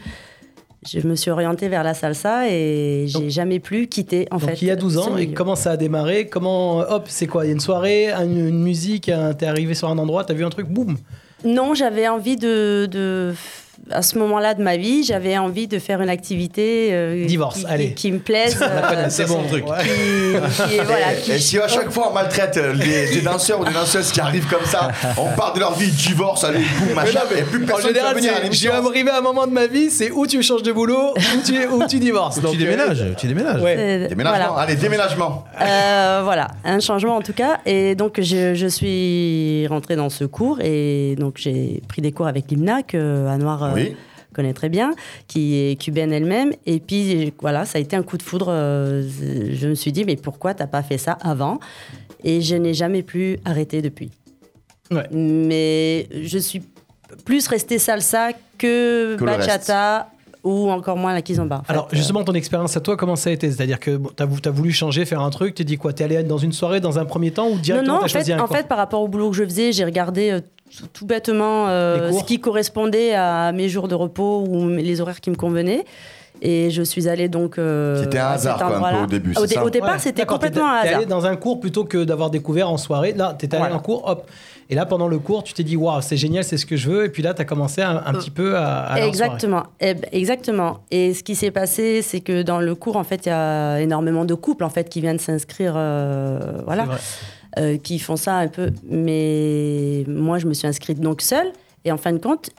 je me suis orientée vers la salsa et j'ai jamais plus quitté, en Donc fait. il y a 12 ce ans, et comment ça a démarré? Comment, hop, c'est quoi? Il y a une soirée, une, une musique, t'es arrivé sur un endroit, t'as vu un truc, boum Non, j'avais envie de, à ce moment-là de ma vie, j'avais envie de faire une activité euh, Divorce, qui, allez. qui me plaise, *laughs* euh, C'est bon truc. Qui, qui est- voilà, et, qui- et si à chaque fois on maltraite euh, des, des danseurs ou des danseuses qui arrivent comme ça, on parle de leur vie, divorce, allez, boum, machin, et plus En personne ne général, va venir à j'ai arrivé à un moment de ma vie, c'est où tu changes de boulot, ou tu, divorces. tu euh, déménages, tu déménages. Ouais. Déménagement, voilà. allez, déménagement. Euh, voilà, un changement en tout cas. Et donc, je, je suis rentrée dans ce cours et donc j'ai pris des cours avec Limna, que Anouar euh, Oui. connaît très bien, qui est cubaine elle-même. Et puis, voilà, ça a été un coup de foudre. euh, Je me suis dit, mais pourquoi t'as pas fait ça avant? Et je n'ai jamais plus arrêté depuis. Ouais. Mais je suis plus restée salsa que, Que bachata ou encore moins la kizomba. en fait. Alors, justement, ton expérience à toi, comment ça a été? C'est-à-dire que bon, vou- t'as voulu changer, faire un truc, tu dis quoi? T'es allé dans une soirée dans un premier temps ou directement non, t'as en choisi fait, un en fait, par rapport au boulot que je faisais, j'ai regardé euh, tout, bêtement euh, ce qui correspondait à mes jours de repos ou les horaires qui me convenaient. Et je suis allée donc. euh, C'était un hasard, quoi, un peu, au début, Au, c'est dé- ça au départ, Ouais, c'était t'es- complètement un T'es hasard. allé dans un cours plutôt que d'avoir découvert en soirée. Là, t'étais allé Voilà. en cours, hop. Et là, pendant le cours, tu t'es dit, waouh, c'est génial, c'est ce que je veux. Et puis là, t'as commencé un, un petit peu à. Exactement, Eh ben, exactement. Et ce qui s'est passé, c'est que dans le cours, en fait, il y a énormément de couples en fait qui viennent s'inscrire, euh, voilà. Euh, qui font ça un peu. Mais moi, je me suis inscrite donc seule. Et en fin de compte,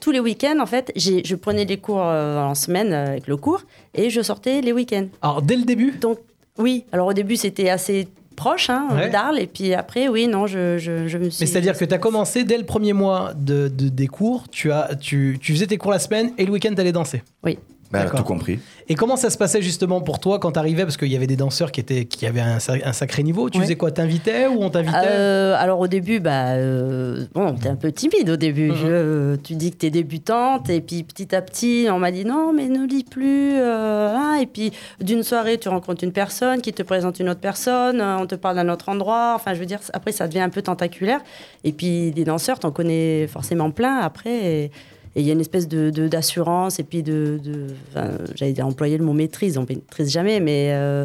tous les week-ends, en fait, je prenais les cours euh, en semaine euh, avec le cours et je sortais les week-ends. Alors, dès le début, Donc, oui. Alors au début, c'était assez proche hein, Ouais. d'Arles. Et puis après, oui, non, je, je, je me suis. mais c'est-à-dire que tu as commencé dès le premier mois de, de- des cours, tu, as, tu, tu faisais tes cours la semaine et le week-end, t'allais danser? Oui. Ben, elle a D'accord. tout compris. Et comment ça se passait justement pour toi quand t'arrivais? Parce qu'il y avait des danseurs qui, étaient, qui avaient un, sa- un sacré niveau. Tu Ouais. faisais quoi? T'invitais ou on t'invitait? Euh, alors au début, bah, euh, bon, t'es un peu timide au début. Mhm. Je- tu dis que t'es débutante et puis petit à petit, on m'a dit non, mais ne lis plus. euh, hein. et puis d'une soirée, tu rencontres une personne qui te présente une autre personne, euh, on te parle d'un autre endroit. Enfin, je veux dire, après ça devient un peu tentaculaire. Et puis des danseurs, t'en connais forcément plein après. Et, et il y a une espèce de d'assurance et puis de, de enfin, j'allais dire employer le mot maîtrise, on maîtrise jamais, mais euh,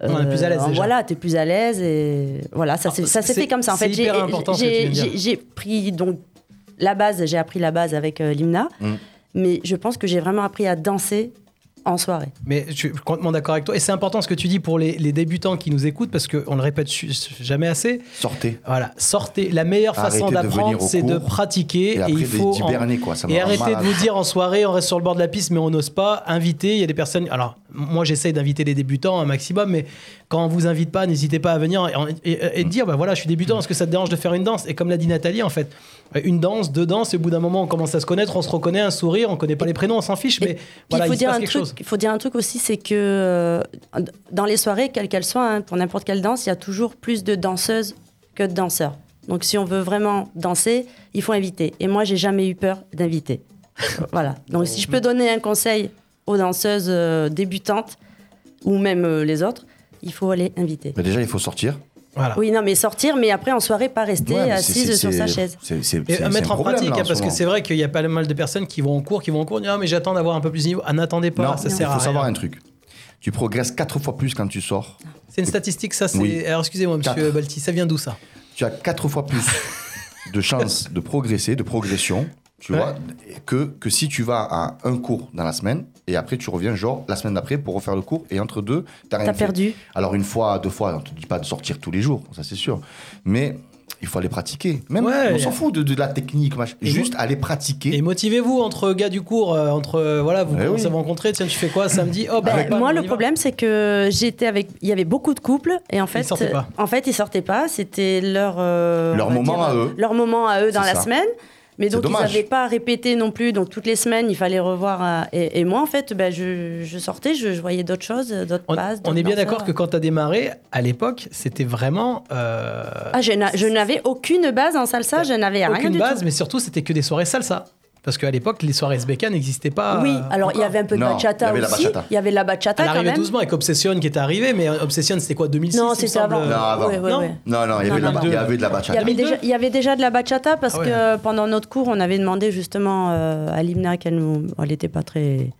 On est plus à l'aise, euh. Voilà, t'es plus à l'aise et voilà, ça Alors, s'est ça s'est c'est- fait comme ça. En fait, j'ai- j'ai pris donc la base, j'ai appris la base avec euh, Limna, Mm. mais je pense que j'ai vraiment appris à danser en soirée. Mais je suis complètement d'accord avec toi. Et c'est important ce que tu dis pour les, les débutants qui nous écoutent parce qu'on le répète jamais assez. Sortez. Voilà, sortez. La meilleure Arrêtez façon de d'apprendre, c'est de pratiquer. Et après, il faut en- quoi. Ça Et arrêtez de vous dire en soirée, on reste sur le bord de la piste, mais on n'ose pas. Inviter, il y a des personnes. Alors, moi, j'essaye d'inviter les débutants un maximum, mais quand on vous invite pas, n'hésitez pas à venir et, et- et dire, bah voilà, je suis débutant, est-ce que ça te dérange de faire une danse? Et comme l'a dit Nathalie, en fait, une danse, deux danses, et au bout d'un moment, on commence à se connaître, on se reconnaît, un sourire, on connaît pas les prénoms, on s'en fiche, mais Puis voilà, il faut il se dire passe un quelque truc. chose. Il faut dire un truc aussi, c'est que euh, dans les soirées, quelles qu'elles soient, hein, pour n'importe quelle danse, il y a toujours plus de danseuses que de danseurs. Donc si on veut vraiment danser, il faut inviter. Et moi, j'ai jamais eu peur d'inviter. *laughs* voilà. Donc si je peux donner un conseil aux danseuses euh, débutantes ou même euh, les autres, il faut aller inviter. Ben, déjà, il faut sortir. Voilà. Oui, non, mais sortir, mais après en soirée, pas rester Ouais, assise sur sa chaise. c'est- à mettre un en problème, pratique, là, en parce ce que c'est vrai qu'il y a pas mal de personnes qui vont en cours, qui vont en cours, disent, ah mais j'attends d'avoir un peu plus de niveau. Ah, n'attendez pas, Non, ça il sert à faut rien. savoir un truc. Tu progresses quatre fois plus quand tu sors. C'est une statistique, ça c'est. Oui. Alors excusez-moi, monsieur Quatre. Balti, ça vient d'où ça? Tu as quatre fois plus *laughs* de chances de progresser, de progression, tu Ouais. vois, que, que si tu vas à un cours dans la semaine et après tu reviens genre la semaine d'après pour refaire le cours et entre deux, t'as rien T'as fait. perdu. Alors une fois, deux fois, on te dit pas de sortir tous les jours, ça c'est sûr. Mais il faut aller pratiquer. Même, Ouais, on s'en fout de, de la technique, juste aller pratiquer. Et motivez-vous entre gars du cours, euh, entre euh, voilà, vous Eh commencez oui. à vous rencontrer. Tiens, tu fais quoi samedi Oh, bah, moi, le problème, c'est que j'étais avec. Il y avait beaucoup de couples et en fait, sortaient pas. en fait, ils sortaient pas. C'était leur euh, Leur moment dire, à eux. Leur moment à eux dans C'est la ça. semaine. Mais donc ils n'avaient pas à répéter non plus. Donc toutes les semaines, il fallait revoir. euh, et, et moi, en fait, ben, je, je sortais, je, je voyais d'autres choses, d'autres On, bases. on d'autres est bien d'accord que quand tu as démarré, à l'époque, c'était vraiment. euh, Ah, je n'a- je n'avais aucune base en salsa. Je n'avais rien aucune du base, tout. mais surtout, c'était que des soirées salsa. Parce qu'à l'époque, les soirées SBK n'existaient pas. Oui, euh, alors il y avait un peu de Non, bachata il y avait la aussi. bachata. Il y avait de la bachata Elle quand arrivait même. doucement avec Obsession qui était arrivé, mais Obsession, c'était quoi 2006 Non, c'était avant. Non, avant. Ouais, ouais, Non. ouais. Non, non, il y avait, non, de il y avait de la Il y, bachata. avait déjà, il y avait déjà de la bachata parce Ah ouais. que pendant notre cours, on avait demandé justement euh, à Limna qu'elle nous. Elle n'était pas très.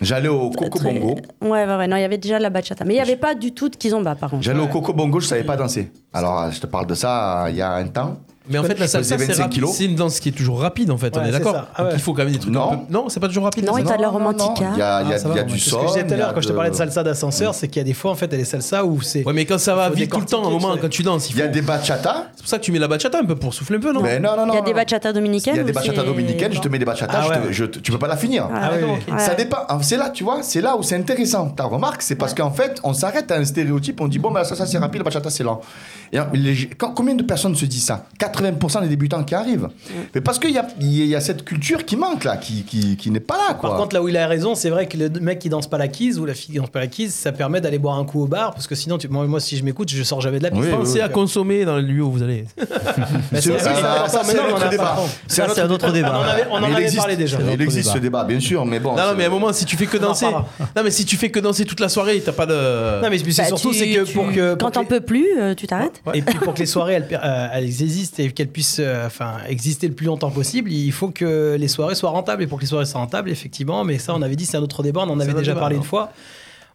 J'allais au Coco très- Bongo. Ouais, ouais, ouais. Non, il y avait déjà de la bachata. Mais il n'y avait pas du tout de kizomba, par contre. J'allais au Coco Bongo, je savais pas danser. Alors, je te parle de ça euh, il y a un temps. Mais en fait, la salsa, c'est 25 rapide. kilos. C'est une danse qui est toujours rapide, en fait. on Ouais, est c'est d'accord ça. Ah Donc il faut quand même des trucs Non. un peu. Non, c'est pas toujours rapide. Non, la et salsa t'as de la romantica. Il y a, il y a- Ah, ça il y a va, du c'est son. ce que je disais tout à il y a l'heure quand je te parlais de salsa d'ascenseur, c'est qu'il y a des fois, en fait, elle est salsa où c'est. Ouais, mais quand ça va Faut vite tout le temps, à un décortiquer, moment, tu quand tu danses, il Il y a des bachata. C'est pour ça que tu mets la bachata un peu pour souffler un peu, non Mais non, non, non. Il y a des non. bachatas dominicaines. Il y a des ou bachata c'est- dominicaines, je te mets des bachatas, Ah je te- ouais. je te- tu peux pas la finir. Ah, oui, d'accord, oui. ok. Ça dépend. Ah, C'est là, tu vois, c'est là où c'est intéressant. Ta remarque, c'est parce qu'en fait, on s'arrête à un stéréotype, on dit bon, ben, ça, ça c'est rapide, la bachata c'est lent. Et, les- quand- combien de personnes se disent ça 80% des débutants qui arrivent. Mais parce qu'il y a, il y a cette culture qui manque là, qui, qui, qui n'est pas là, quoi. Par contre, là où il a raison, c'est vrai que le mec qui danse pas la quise ou la fille qui danse pas la quise, ça permet d'aller boire un coup au bar parce que sinon, tu- moi, moi, si je m'écoute, je sors jamais de la piste. Oui, oui, Pensez à consommer dans le lieu où vous allez. C'est- un autre a débat. On en avait, parlé déjà. Il existe ce débat, bien sûr, mais bon. Non, mais à un moment, si tu fais que danser. *laughs* Non, mais si tu fais que danser toute la soirée, t'as pas de. Non, mais c'est Bah, surtout c'est que pour que Quand t'en peux plus, euh, tu t'arrêtes. Et puis pour que les soirées elles, euh, elles existent et qu'elles puissent euh, enfin exister le plus longtemps possible, il faut que les soirées soient rentables. Et pour que les soirées soient rentables, effectivement, mais ça on avait dit c'est un autre débat, on en avait déjà débat, parlé non. une fois.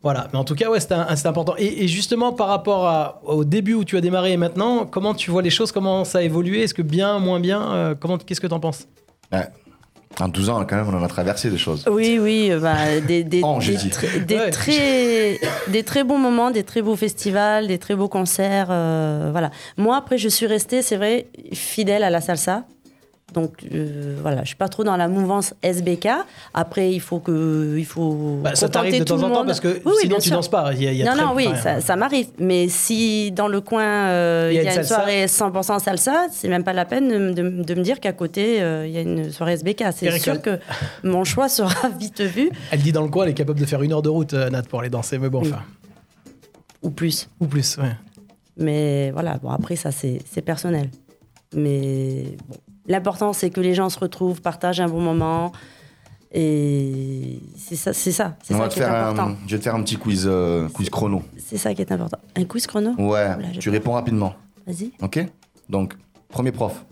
Voilà, mais en tout cas, ouais, c'était important. Et, et justement, par rapport à- au début où tu as démarré et maintenant, comment tu vois les choses? Comment ça a évolué? Est-ce que bien, moins bien euh, Comment Qu'est-ce que tu en penses? Ouais. En 12 ans, quand même, on en a traversé des choses. Oui, oui, euh, bah, des, des, Oh, des tr- des Ouais. très, des très bons moments, des très beaux festivals, des très beaux concerts. euh, voilà. Moi, après, je suis restée, c'est vrai, fidèle à la salsa. Donc euh, voilà, je suis pas trop dans la mouvance SBK. Après, il faut que, il faut Bah, Ça t'arrive de temps en temps parce que Oui, oui, sinon tu sûr. danses pas. Il y a- il y a non, très- non, oui, enfin, ça, ça m'arrive. Mais si dans le coin, euh, il y, a une salsa. soirée 100% salsa, c'est même pas la peine de, de- de me dire qu'à côté, euh, il y a une soirée SBK. C'est sûr que mon choix sera *laughs* vite vu, Elle dit dans le coin, elle est capable de faire une heure de route, Nat, pour aller danser. Mais bon, Oui. enfin, ou plus. ou plus. Ouais. Mais voilà, bon, après, ça, c'est c'est personnel. Mais bon, l'important, c'est que les gens se retrouvent, partagent un bon moment. Et c'est ça, c'est ça, c'est ça qui est important. un, je vais te faire un petit quiz, euh, quiz chrono. C'est ça qui est important. Un quiz chrono Ouais, Oula, j'ai tu peur. réponds rapidement. Vas-y, Ok Donc, premier prof,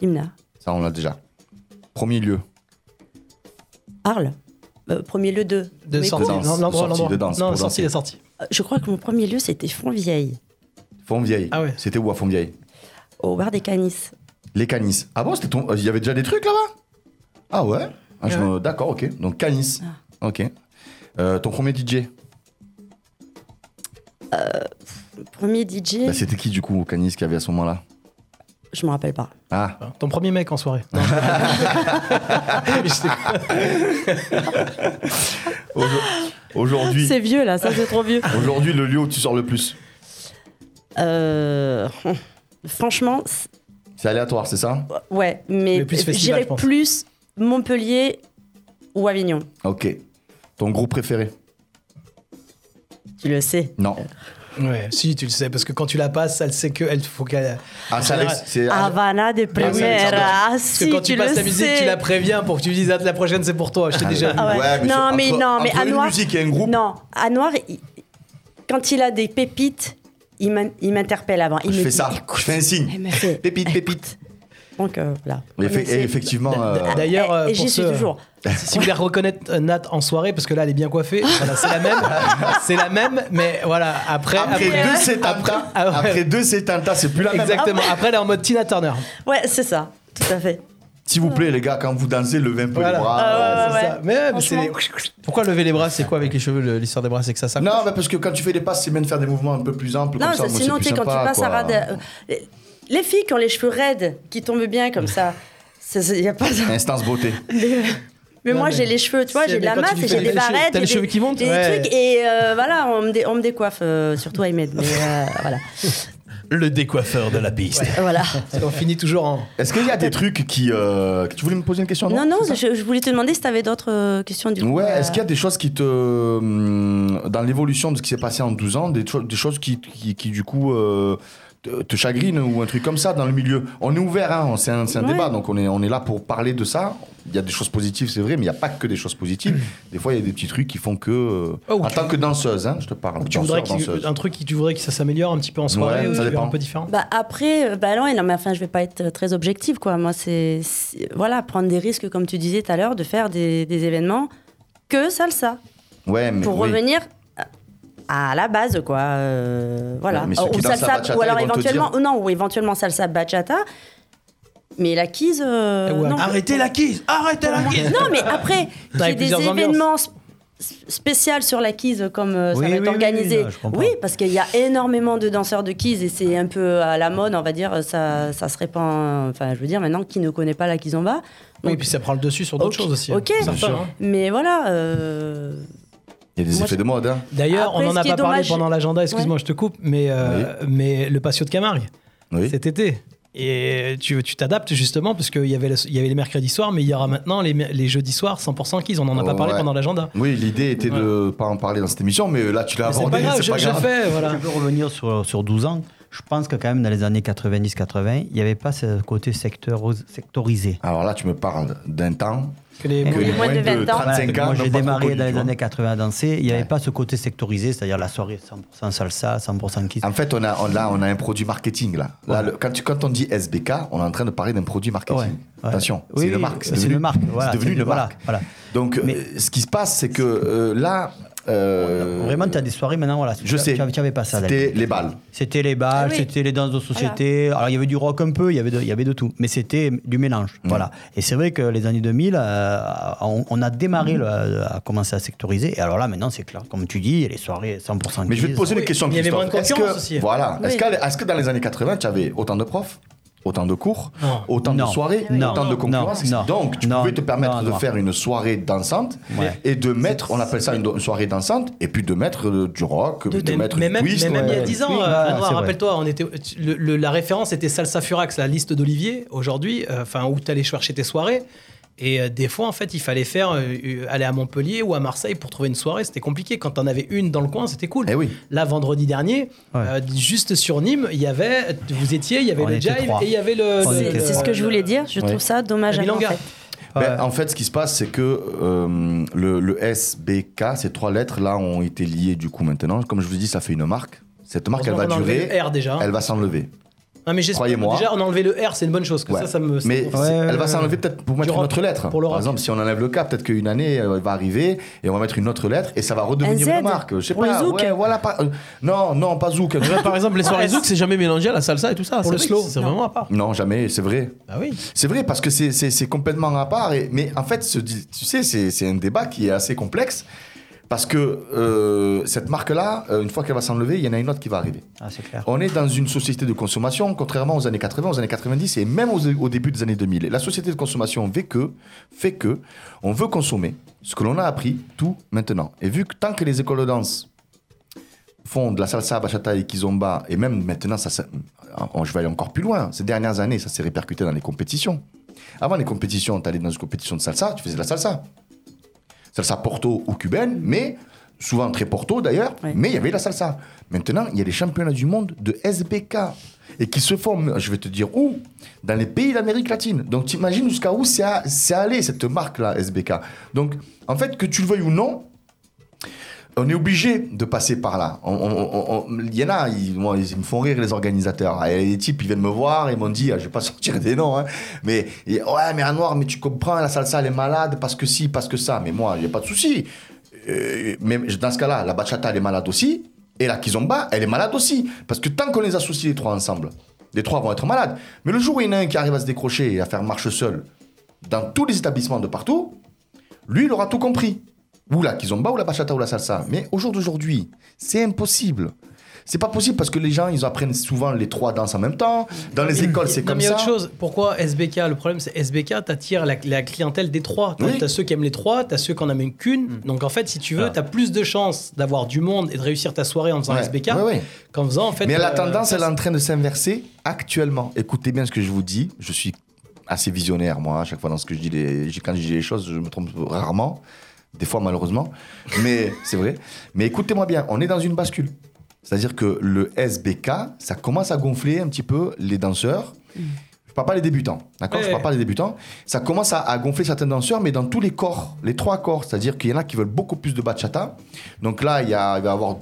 Limna. ça on l'a déjà. Premier lieu, Arles. Euh, premier lieu de. De sortie. cours. danse, Non, de l'endroit, sortie, l'endroit. de danse, Non, sortie, danser. les sorties. Euh, Je crois que mon premier lieu, c'était Fontvieille, Fontvieille. Ah ouais. C'était où à Fontvieille? Au bar des Canis. Les Canis. Ah bon, c'était ton. Il y avait déjà des trucs là-bas? Ah ouais, Ah, je me- D'accord, ok. Donc Canis. Ah. Ok. Euh, ton premier DJ Premier DJ, Bah, C'était qui du coup Canis qu'il y avait à ce moment-là? Je me rappelle pas. Ah, Ton premier mec en soirée. *laughs* Non. Mais Aujo- aujourd'hui, C'est vieux là, ça c'est trop vieux. aujourd'hui le lieu où tu sors le plus. Euh, franchement, c- C'est aléatoire, c'est ça ouais, mais Mais plus plus Montpellier ou Avignon. Ok. Ton groupe préféré Tu le sais. Non. Ouais, si, tu le sais, parce que quand tu la passes, elle sait que elle faut qu'elle. Ah, c'est Alex. C'est Havana de Ah, première. Ah, Parce que si, quand tu, tu passes ta musique, sais. tu la préviens pour que tu lui dises ah, la prochaine c'est pour toi. Je t'ai déjà vu. Ah ouais. mais non, sur- mais entre- non, mais à une Noir. musique et un groupe. Non, à Noir, il- quand il a des pépites, il m'in- il m'interpelle avant. Il Je me fais dit, ça. Écoute, Je fais un signe. fait, Pépite, pépite. Donc euh, voilà. Et effectivement, euh, D'ailleurs, euh, j'y suis ceux- toujours. *laughs* Si, vous voulez reconnaître euh, Nat en soirée, parce que là, elle est bien coiffée, voilà, c'est la même. *laughs* c'est la même, mais voilà, après. après deux Setanta, Ah ouais. après deux c'est plus la même. Exactement. Après, elle est en mode Tina Turner. Ouais, c'est ça, tout à fait. S'il vous plaît, les gars, quand vous dansez, levez un peu Voilà. les bras. Ah, ouais. ça. Mais, ouais, mais c'est Franchement. Pourquoi lever les bras C'est quoi avec les cheveux le- L'histoire des bras, c'est que ça s'accroche Non, mais parce que quand tu fais des passes, c'est bien de faire des mouvements un peu plus amples. Non, comme ça, ça, moi, sinon, c'est tu sais, plus quand tu sympa, passes à quoi. rade. euh, les- Les filles qui ont les cheveux raides, qui tombent bien comme ça, il n'y a pas. Instance beauté. *laughs* Mais, Non, moi, mais j'ai les cheveux, tu vois, c'est j'ai de la quand tu masse et fais j'ai des des cheveux- barrettes. t'as les et cheveux des- qui montent Des Ouais. trucs, et euh, voilà, on me, dé- on me décoiffe, euh, surtout Ahmed. Mais euh, voilà. *laughs* Le décoiffeur de la piste. voilà. Parce qu'on finit toujours en. Est-ce qu'il y a des trucs qui. euh, Tu voulais me poser une question Non, non, je, je voulais te demander si tu avais d'autres euh, questions du. Ouais, euh, est-ce qu'il y a des choses qui te. hum, Dans l'évolution de ce qui s'est passé en 12 ans, des, cho- des choses qui, qui, qui, du coup. euh, te, te chagrinent ou un truc comme ça dans le milieu On est ouvert, hein, c'est un, c'est un Ouais. débat, donc on est, on est là pour parler de ça. Il y a des choses positives, c'est vrai, mais il n'y a pas que des choses positives. *clears throat* Des fois, il y a des petits trucs qui font que. euh, Oh, en tant que danseuse, hein, je te parle. Tu voudrais danseur, qu'il- danseuse. un truc qui tu voudrais que ça s'améliore un petit peu en soirée Ouais, ou ça dépend. un peu différent? Bah après, euh, bah non, non, mais enfin, je vais pas être très objective, quoi. Moi, c'est c'est- voilà, prendre des risques, comme tu disais tout à l'heure, de faire des, des événements que salsa Ouais, mais. pour oui. revenir à la base, quoi. euh, voilà. Ouais, mais ceux qui ou salsa, bachata, ou alors éventuellement, dire- ou non, ou éventuellement salsa bachata. Mais la quise, euh, Ouais. non. Arrêtez la quise Arrêtez la quise Non, mais après, *laughs* Avec j'ai des plusieurs ambiances. événements sp- spéciaux sur la quise comme euh, ça Oui, va être oui, organisé. oui, parce qu'il y a énormément de danseurs de quise et c'est un peu à la mode, on va dire. Ça, ça se répand. Enfin, je veux dire, maintenant, qui ne connaît pas la kizomba Oui, Donc, puis ça prend le dessus sur d'autres Ok, choses aussi. ok. Bien sûr. hein. Mais voilà. euh, Il y a des Moi, effets je- de mode, hein. D'ailleurs, on en ce a pas parlé dommage- pendant l'agenda, excuse-moi, je te coupe, mais, euh, mais le patio de Camargue, Oui. cet été. Et tu tu t'adaptes justement, parce qu'il y, avait le- y avait les mercredis soirs, mais il y aura maintenant les, les jeudis soirs 100% kids. On n'en a pas parlé Ouais. pendant l'agenda. Oui, l'idée était de pas en parler dans cette émission, mais là, tu l'as C'est abordé. pas grave, c'est je, pas je le grave. fais, voilà. Je peux revenir sur, sur 12 ans. Je pense que quand même dans les années 90-80, il n'y avait pas ce côté secteur, sectorisé. Alors là, tu me parles d'un temps Que les- que Les moins moins de de 20 ans. 35 Voilà, ans moi, j'ai démarré connu, dans les années 80 à danser. Il n'y avait Ouais. pas ce côté sectorisé, c'est-à-dire la soirée 100% salsa, 100% kiss. En fait, on a, on, là, on a un produit marketing. Là. Là, le- quand, tu, quand on dit SBK, on est en train de parler d'un produit marketing. Ouais, ouais. Attention, Oui, c'est une oui, marque. c'est devenu- une marque, voilà, c'est devenu c'est- une voilà, marque. voilà. Donc, Mais- euh, ce qui se passe, c'est que euh, là. Euh, Vraiment, tu as des soirées maintenant, voilà. je sais. Tu n'avais pas ça. C'était les balles. C'était les balles, Ah oui. c'était les danses de société. Alors, il y avait du rock un peu, il y avait de, il y avait de tout. Mais c'était du mélange. Voilà. Et c'est vrai que les années 2000, euh, on, on a démarré le- à commencer à sectoriser. Et alors là, maintenant, c'est clair. Comme tu dis, les soirées 100% Mais je vais te poser une Oui, question, il y avait Christophe. moins de Est-ce concurrence que- aussi. Voilà. Est-ce Oui. que, est-ce que dans les années 80, tu avais autant de profs? Autant de cours, Non. autant de soirées, Non. autant de Non. concurrence. Non. Donc, tu Non. pouvais te permettre Non, de faire une soirée dansante Ouais. et de mettre, on appelle ça une, une soirée dansante, et puis de mettre euh, du rock, de, mais, mettre mais du même, twist. mais même il y a ouais. 10 ans, Oui, euh, Anouar, c'est vrai. rappelle-toi, on était, le- le- la référence était Salsa Furax, la liste d'Olivier, aujourd'hui, euh, enfin où tu allais chercher tes soirées. Et euh, des fois, en fait, il fallait faire euh, euh, aller à Montpellier ou à Marseille pour trouver une soirée. C'était compliqué. Quand t'en avais une dans le coin, c'était cool. Eh oui. Là, vendredi dernier, Ouais. euh, juste sur Nîmes, il y avait, vous étiez, il y avait On le Jive trois. et il y avait le. C'est ce que je voulais dire. Je Oui. trouve ça dommage à en milonga. fait. Ben, Ouais. en fait, ce qui se passe, c'est que euh, le, le SBK, ces trois lettres là ont été liées du coup maintenant. Comme je vous dis, ça fait une marque. Cette marque, elle va durer. R déjà. Elle va s'enlever. Non, mais j'espère- Croyez-moi. Déjà, on a enlevé le R, c'est une bonne chose. Que Ouais. ça, ça me. ça Mais elle va s'enlever ouais. peut-être pour mettre une autre lettre. Pour le Par exemple, si on enlève le K, peut-être qu'une année elle va arriver et on va mettre une autre lettre et ça va redevenir une marque. Je sais pour pas. zouk. ouais, voilà, pas- euh, non, non, pas zouk. *laughs* Par exemple, les soirées zouk, c'est jamais mélangé à la salsa et tout ça. Pour C'est le slow. C'est vraiment à part. non, jamais. C'est vrai. Ah oui. C'est vrai parce que c'est- c'est c'est complètement à part. Et, mais en fait, ce- tu sais, c'est c'est un débat qui est assez complexe parce que euh, cette marque-là, euh, une fois qu'elle va s'enlever, il y en a une autre qui va arriver. Ah, c'est clair. On est dans une société de consommation, contrairement aux années 80, aux années 90 et même aux- au début des années 2000. Et la société de consommation fait que, fait que on veut consommer ce que l'on a appris tout maintenant. Et vu que tant que les écoles de danse font de la salsa, bachata et kizomba, et même maintenant, ça, ça- je vais aller encore plus loin. Ces dernières années, ça s'est répercuté dans les compétitions. Avant les compétitions, tu allais dans une compétition de salsa, tu faisais de la salsa. Salsa porto ou cubaine, mais souvent très porto d'ailleurs, mais il y avait la salsa. Maintenant, il y a les championnats du monde de SBK et qui se font, je vais te dire où, dans les pays d'Amérique latine. Donc tu imagines jusqu'à où c'est allé cette marque-là, SBK. Donc en fait, que tu le veuilles ou non, on est obligé de passer par là. Il y en a, ils, me font rire les organisateurs. Et les types, ils viennent me voir, ils m'ont dit, ah, je vais pas *laughs* sortir des noms, hein, mais et, ouais, mais à noir, mais tu comprends, la salsa elle est malade parce que si, parce que ça. Mais moi, a pas de souci. Euh, mais dans ce cas-là, la bachata elle est malade aussi, et la kizomba elle est malade aussi, parce que tant qu'on les associe les trois ensemble, les trois vont être malades. Mais le jour où il y en a un qui arrive à se décrocher et à faire marche seule dans tous les établissements de partout, lui, il aura tout compris. Ou la kizomba, ou la bachata, ou la salsa. Mais au jour d'aujourd'hui, c'est impossible. C'est pas possible parce que les gens, ils apprennent souvent les trois danses en même temps. Dans les écoles, c'est comme mais ça. autre chose. Pourquoi SBK Le problème, c'est SBK, t'attires la, la clientèle des trois. T'as Oui. ceux qui aiment les trois, t'as ceux qui en amènent qu'une. Donc en fait, si tu veux, Ah. t'as plus de chances d'avoir du monde et de réussir ta soirée en faisant Ouais, SBK ouais, qu'en faisant en fait. Mais la euh, tendance, elle est en train de s'inverser actuellement. Écoutez bien ce que je vous dis. Je suis assez visionnaire, moi. À chaque fois dans ce que je dis, les... quand je dis les choses, je me trompe rarement. Des fois, malheureusement. Mais c'est vrai. Mais écoutez-moi bien, on est dans une bascule. C'est-à-dire que le SBK, ça commence à gonfler un petit peu les danseurs. Je parle pas des débutants, d'accord? Ouais, Je parle pas des débutants. Ça commence à, à gonfler certains danseurs, mais dans tous les corps, les trois corps. C'est-à-dire qu'il y en a qui veulent beaucoup plus de bachata. Donc là, il, y a, il va y avoir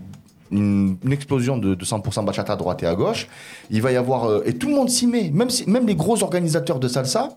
une, une explosion de, de 100% bachata à droite et à gauche. Il va y avoir euh, et tout le monde s'y met, même si, même les gros organisateurs de salsa.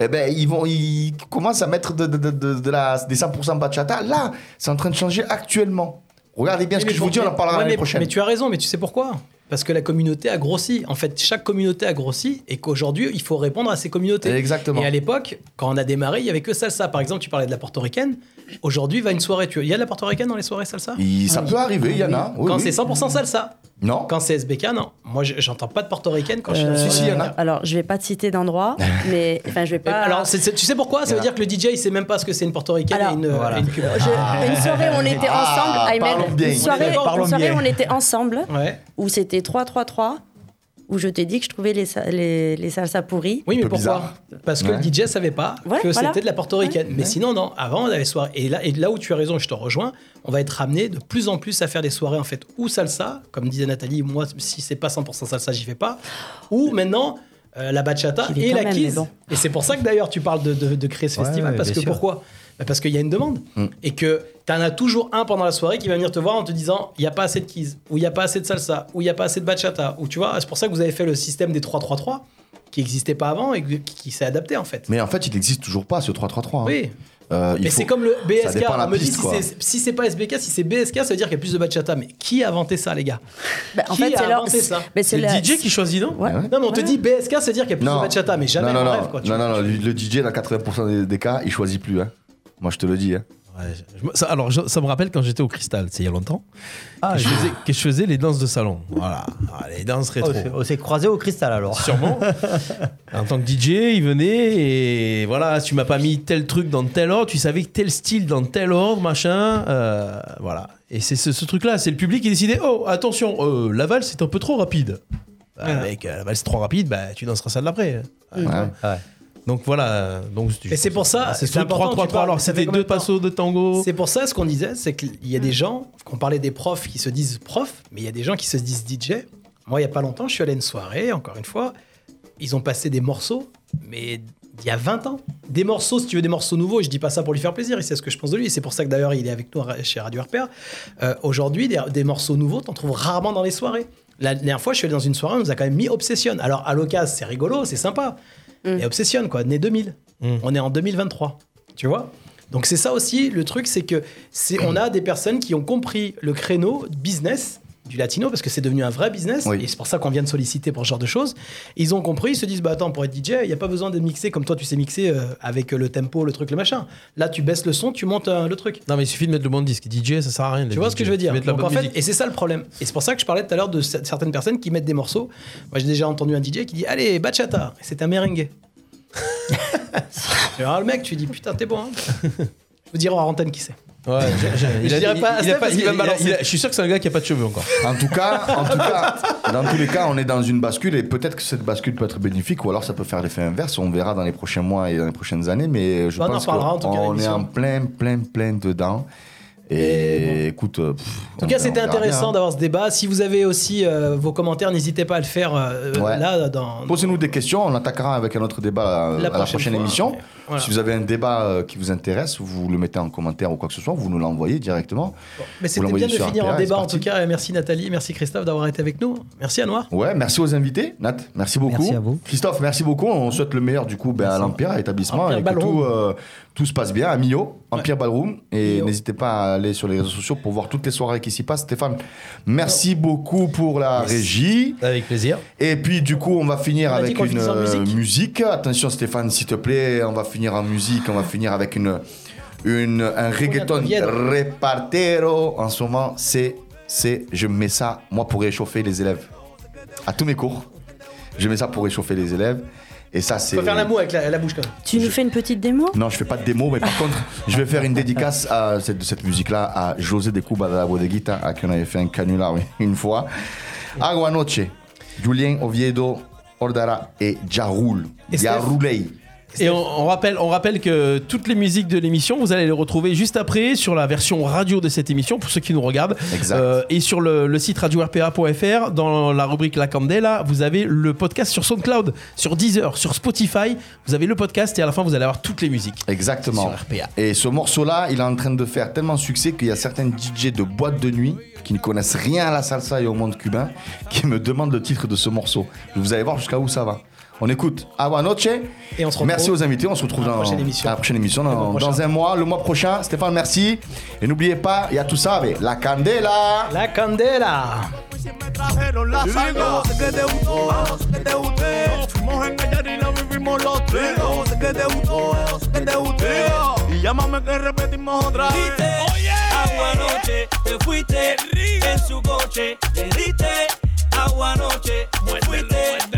Eh ben, ils, vont, ils commencent à mettre de, de, de, de- de la, des 100% bachata. Là, c'est en train de changer actuellement. Regardez bien ce Mais que je vous dis, on en parlera Ouais, l'année mais- prochaine. Mais tu as raison, mais tu sais pourquoi? Parce que la communauté a grossi. En fait, chaque communauté a grossi et qu'aujourd'hui, il faut répondre à ces communautés. Exactement. Et à l'époque, quand on a démarré, il y avait que salsa. Par exemple, tu parlais de la portoricaine. Aujourd'hui, va une soirée. Tu... Il y a de la portoricaine dans les soirées salsa? Il- ça peut arriver, il y en a. oui, Quand oui. c'est 100% salsa. Non. Quand c'est SBK, non. Moi, je- j'entends pas de portoricaine quand je suis dans Euh, une Si, si, il y en soirée. a. Alors, je vais pas te citer d'endroit, *laughs* mais enfin, je vais pas. Alors, c'est- c'est- tu sais pourquoi? Ça veut Voilà. dire que le DJ, il sait même pas ce que c'est une portoricaine Alors, et une, voilà. et une cubaine. Je- une soirée où on était Ah, ensemble, Ayman, parlons bien. une soirée, Parlons une soirée bien. où on était ensemble, Ouais. où c'était 3-3-3, où je t'ai dit que je trouvais les, les, les salsas pourries. Oui, mais pourquoi bizarre. Parce que Ouais. le DJ savait pas Ouais, que voilà. c'était de la portoricaine. Mais sinon, non. Avant, on avait soirée. Et là, et là où tu as raison, je te rejoins, on va être ramené de plus en plus à faire des soirées en fait ou salsa, comme disait Nathalie. Moi, si c'est pas 100% salsa, j'y vais pas. Ou maintenant. euh, la bachata et la kiss. bon. Et c'est pour ça que d'ailleurs tu parles de, de- de créer ce Ouais, festival. ouais, parce que sûr. pourquoi? Bah, Parce qu'il y a une demande. Mm. Et que tu en as toujours un pendant la soirée qui va venir te voir en te disant il n'y a pas assez de kiss, ou il n'y a pas assez de salsa, ou il n'y a pas assez de bachata. Ou tu vois, c'est pour ça que vous avez fait le système des 3-3-3 qui n'existait pas avant et qui, qui s'est adapté en fait. Mais en fait, il n'existe toujours pas ce 3-3-3. hein. Oui, Euh, mais c'est comme le BSK. On me dit piste, si quoi. c'est si c'est pas SBK, si c'est BSK, ça veut dire qu'il y a plus de bachata. Mais qui a inventé ça, les gars? Bah, en Qui fait, a c'est leur. inventé ça? mais C'est le la- DJ qui choisit, non? Ouais. Non, mais on te dit BSK, ça veut dire qu'il y a plus de bachata, mais jamais non, non, en non. rêve. Quoi, non, non, le, le DJ, dans 80% des, des cas, il choisit plus. Hein. Moi, je te le dis. Hein. Ouais, ça, alors, je- ça me rappelle quand j'étais au Cristal, c'est il y a longtemps, Ah, que, je faisais, que je faisais les danses de salon. Voilà, Ah, les danses Oh, rétro. c'est- on s'est croisé au cristal alors. Sûrement. *laughs* en tant que DJ, il venait et voilà, tu m'as pas mis tel truc dans tel ordre, tu savais que tel style dans tel ordre, machin. euh, voilà. Et c'est ce, ce truc-là, c'est le public qui décidait oh, attention, euh, la valse c'est un peu trop rapide. Bah, Ouais. mec, la valse c'est trop rapide, bah, tu danseras ça de l'après. Ouais. Ouais. Donc voilà. Donc, Et c'est pour ça, c'est c'est tout important, 3 3 tu 3 parles, alors ça fait c'était deux passos de tango. C'est pour ça, ce qu'on disait, c'est qu'il y a des gens, qu'on parlait des profs qui se disent profs, mais il y a des gens qui se disent DJ. Moi, il y a pas longtemps, je suis allé à une soirée, encore une fois, ils ont passé des morceaux, mais il y a 20 ans. Des morceaux, si tu veux des morceaux nouveaux, et je dis pas ça pour lui faire plaisir, il sait ce que je pense de lui, et c'est pour ça que d'ailleurs il est avec nous chez Radio RPR. Euh, Aujourd'hui, des, des morceaux nouveaux, t'en trouves rarement dans les soirées. La dernière fois, je suis allé dans une soirée, on nous a quand même mis Obsession. Alors, à l'occasion, c'est rigolo, c'est sympa. Et Obsession, quoi, né 2000. Mm. On est en 2023. Tu vois? Donc, c'est ça aussi, le truc, c'est que c'est, on a des personnes qui ont compris le créneau business du latino parce que c'est devenu un vrai business Oui. et c'est pour ça qu'on vient de solliciter pour ce genre de choses. Ils ont compris, ils se disent bah attends pour être DJ, il n'y a pas besoin de mixer comme toi tu sais mixer euh, avec le tempo, le truc, le machin. Là tu baisses le son, tu montes euh, le truc. Non mais il suffit de mettre le bon disque. DJ ça sert à rien. Tu vois ce que je veux dire? Mettre la Donc, bonne en fait, musique. Et c'est ça le problème. Et c'est pour ça que je parlais tout à l'heure de cer- certaines personnes qui mettent des morceaux. Moi, j'ai déjà entendu un DJ qui dit Allez, bachata. C'est un merengue. *laughs* tu vois le mec, tu dis Putain, t'es bon. Hein *laughs* je vous dirai en antenne qui c'est. Ouais, Je *laughs* dirais pas suis sûr que c'est un gars qui a pas de cheveux encore. En tout cas, en tout cas, dans tous les cas, on est dans une bascule et peut-être que cette bascule peut être bénéfique ou alors ça peut faire l'effet inverse. On verra dans les prochains mois et dans les prochaines années, mais je Bah, on en pense reparlera, en tout cas, à qu'on est en plein, plein, plein dedans. Et écoute, euh, pff, En tout cas, c'était intéressant d'avoir ce débat. Si vous avez aussi euh, vos commentaires, n'hésitez pas à le faire euh, Ouais. là dans. Posez-nous des questions, on attaquera avec un autre débat La à la prochaine prochaine fois, émission. voilà. Si vous avez un débat euh, qui vous intéresse, vous le mettez en commentaire ou quoi que ce soit, vous nous l'envoyez directement. Mais c'était bien de finir RPA, en débat en tout cas. Merci Nathalie, merci Christophe d'avoir été avec nous. Merci à Noir. Ouais, merci aux invités, Nat, merci beaucoup. Merci à vous. Christophe, merci beaucoup. On souhaite le meilleur du coup ben, à l'Empire, à l'établissement, et que tout, euh, tout se passe bien à Mio, Empire Ballroom. Et n'hésitez pas à aller sur les réseaux sociaux pour voir toutes les soirées qui s'y passent. Stéphane, merci beaucoup pour la régie. Avec plaisir. Et puis du coup, on va finir On avec une musique. musique. Attention Stéphane, s'il te plaît, on va finir en musique. On va finir avec une, une un reggaeton repartero. En ce moment, c'est c'est je mets ça moi pour réchauffer les élèves. À tous mes cours, je mets ça pour réchauffer les élèves. Et ça c'est. Faut faire l'amour avec la, la bouche quand même. Tu nous fais une petite démo? Non, je fais pas de démo, mais par contre, je vais faire une dédicace à cette, de cette musique-là à José de Cuba de la Bodeguita, à qui on avait fait un canular oui, une fois. Agua Noche, Julien Oviedo, Ordara et Steph Jarulei. Et on, on rappelle, on rappelle que toutes les musiques de l'émission, vous allez les retrouver juste après sur la version radio de cette émission pour ceux qui nous regardent. Exact. Euh, et sur le, le site radio-rpa.fr, dans la rubrique La Candela, vous avez le podcast sur SoundCloud, sur Deezer, sur Spotify. Vous avez le podcast et à la fin, vous allez avoir toutes les musiques. Exactement. Sur RPA. Et ce morceau-là, il est en train de faire tellement succès qu'il y a certains DJ de boîtes de nuit qui ne connaissent rien à la salsa et au monde cubain qui me demandent le titre de ce morceau. Vous allez voir jusqu'à où ça va. On écoute Agua Noche. Et on se retrouve Merci aux invités. On se retrouve à la dans, prochaine émission. à la prochaine émission dans, mois prochain. dans un mois, le mois prochain. Stéphane, merci. Et n'oubliez pas, il y a tout ça avec la candela. La Candela. te fuiste en su coche, agua noche, fuiste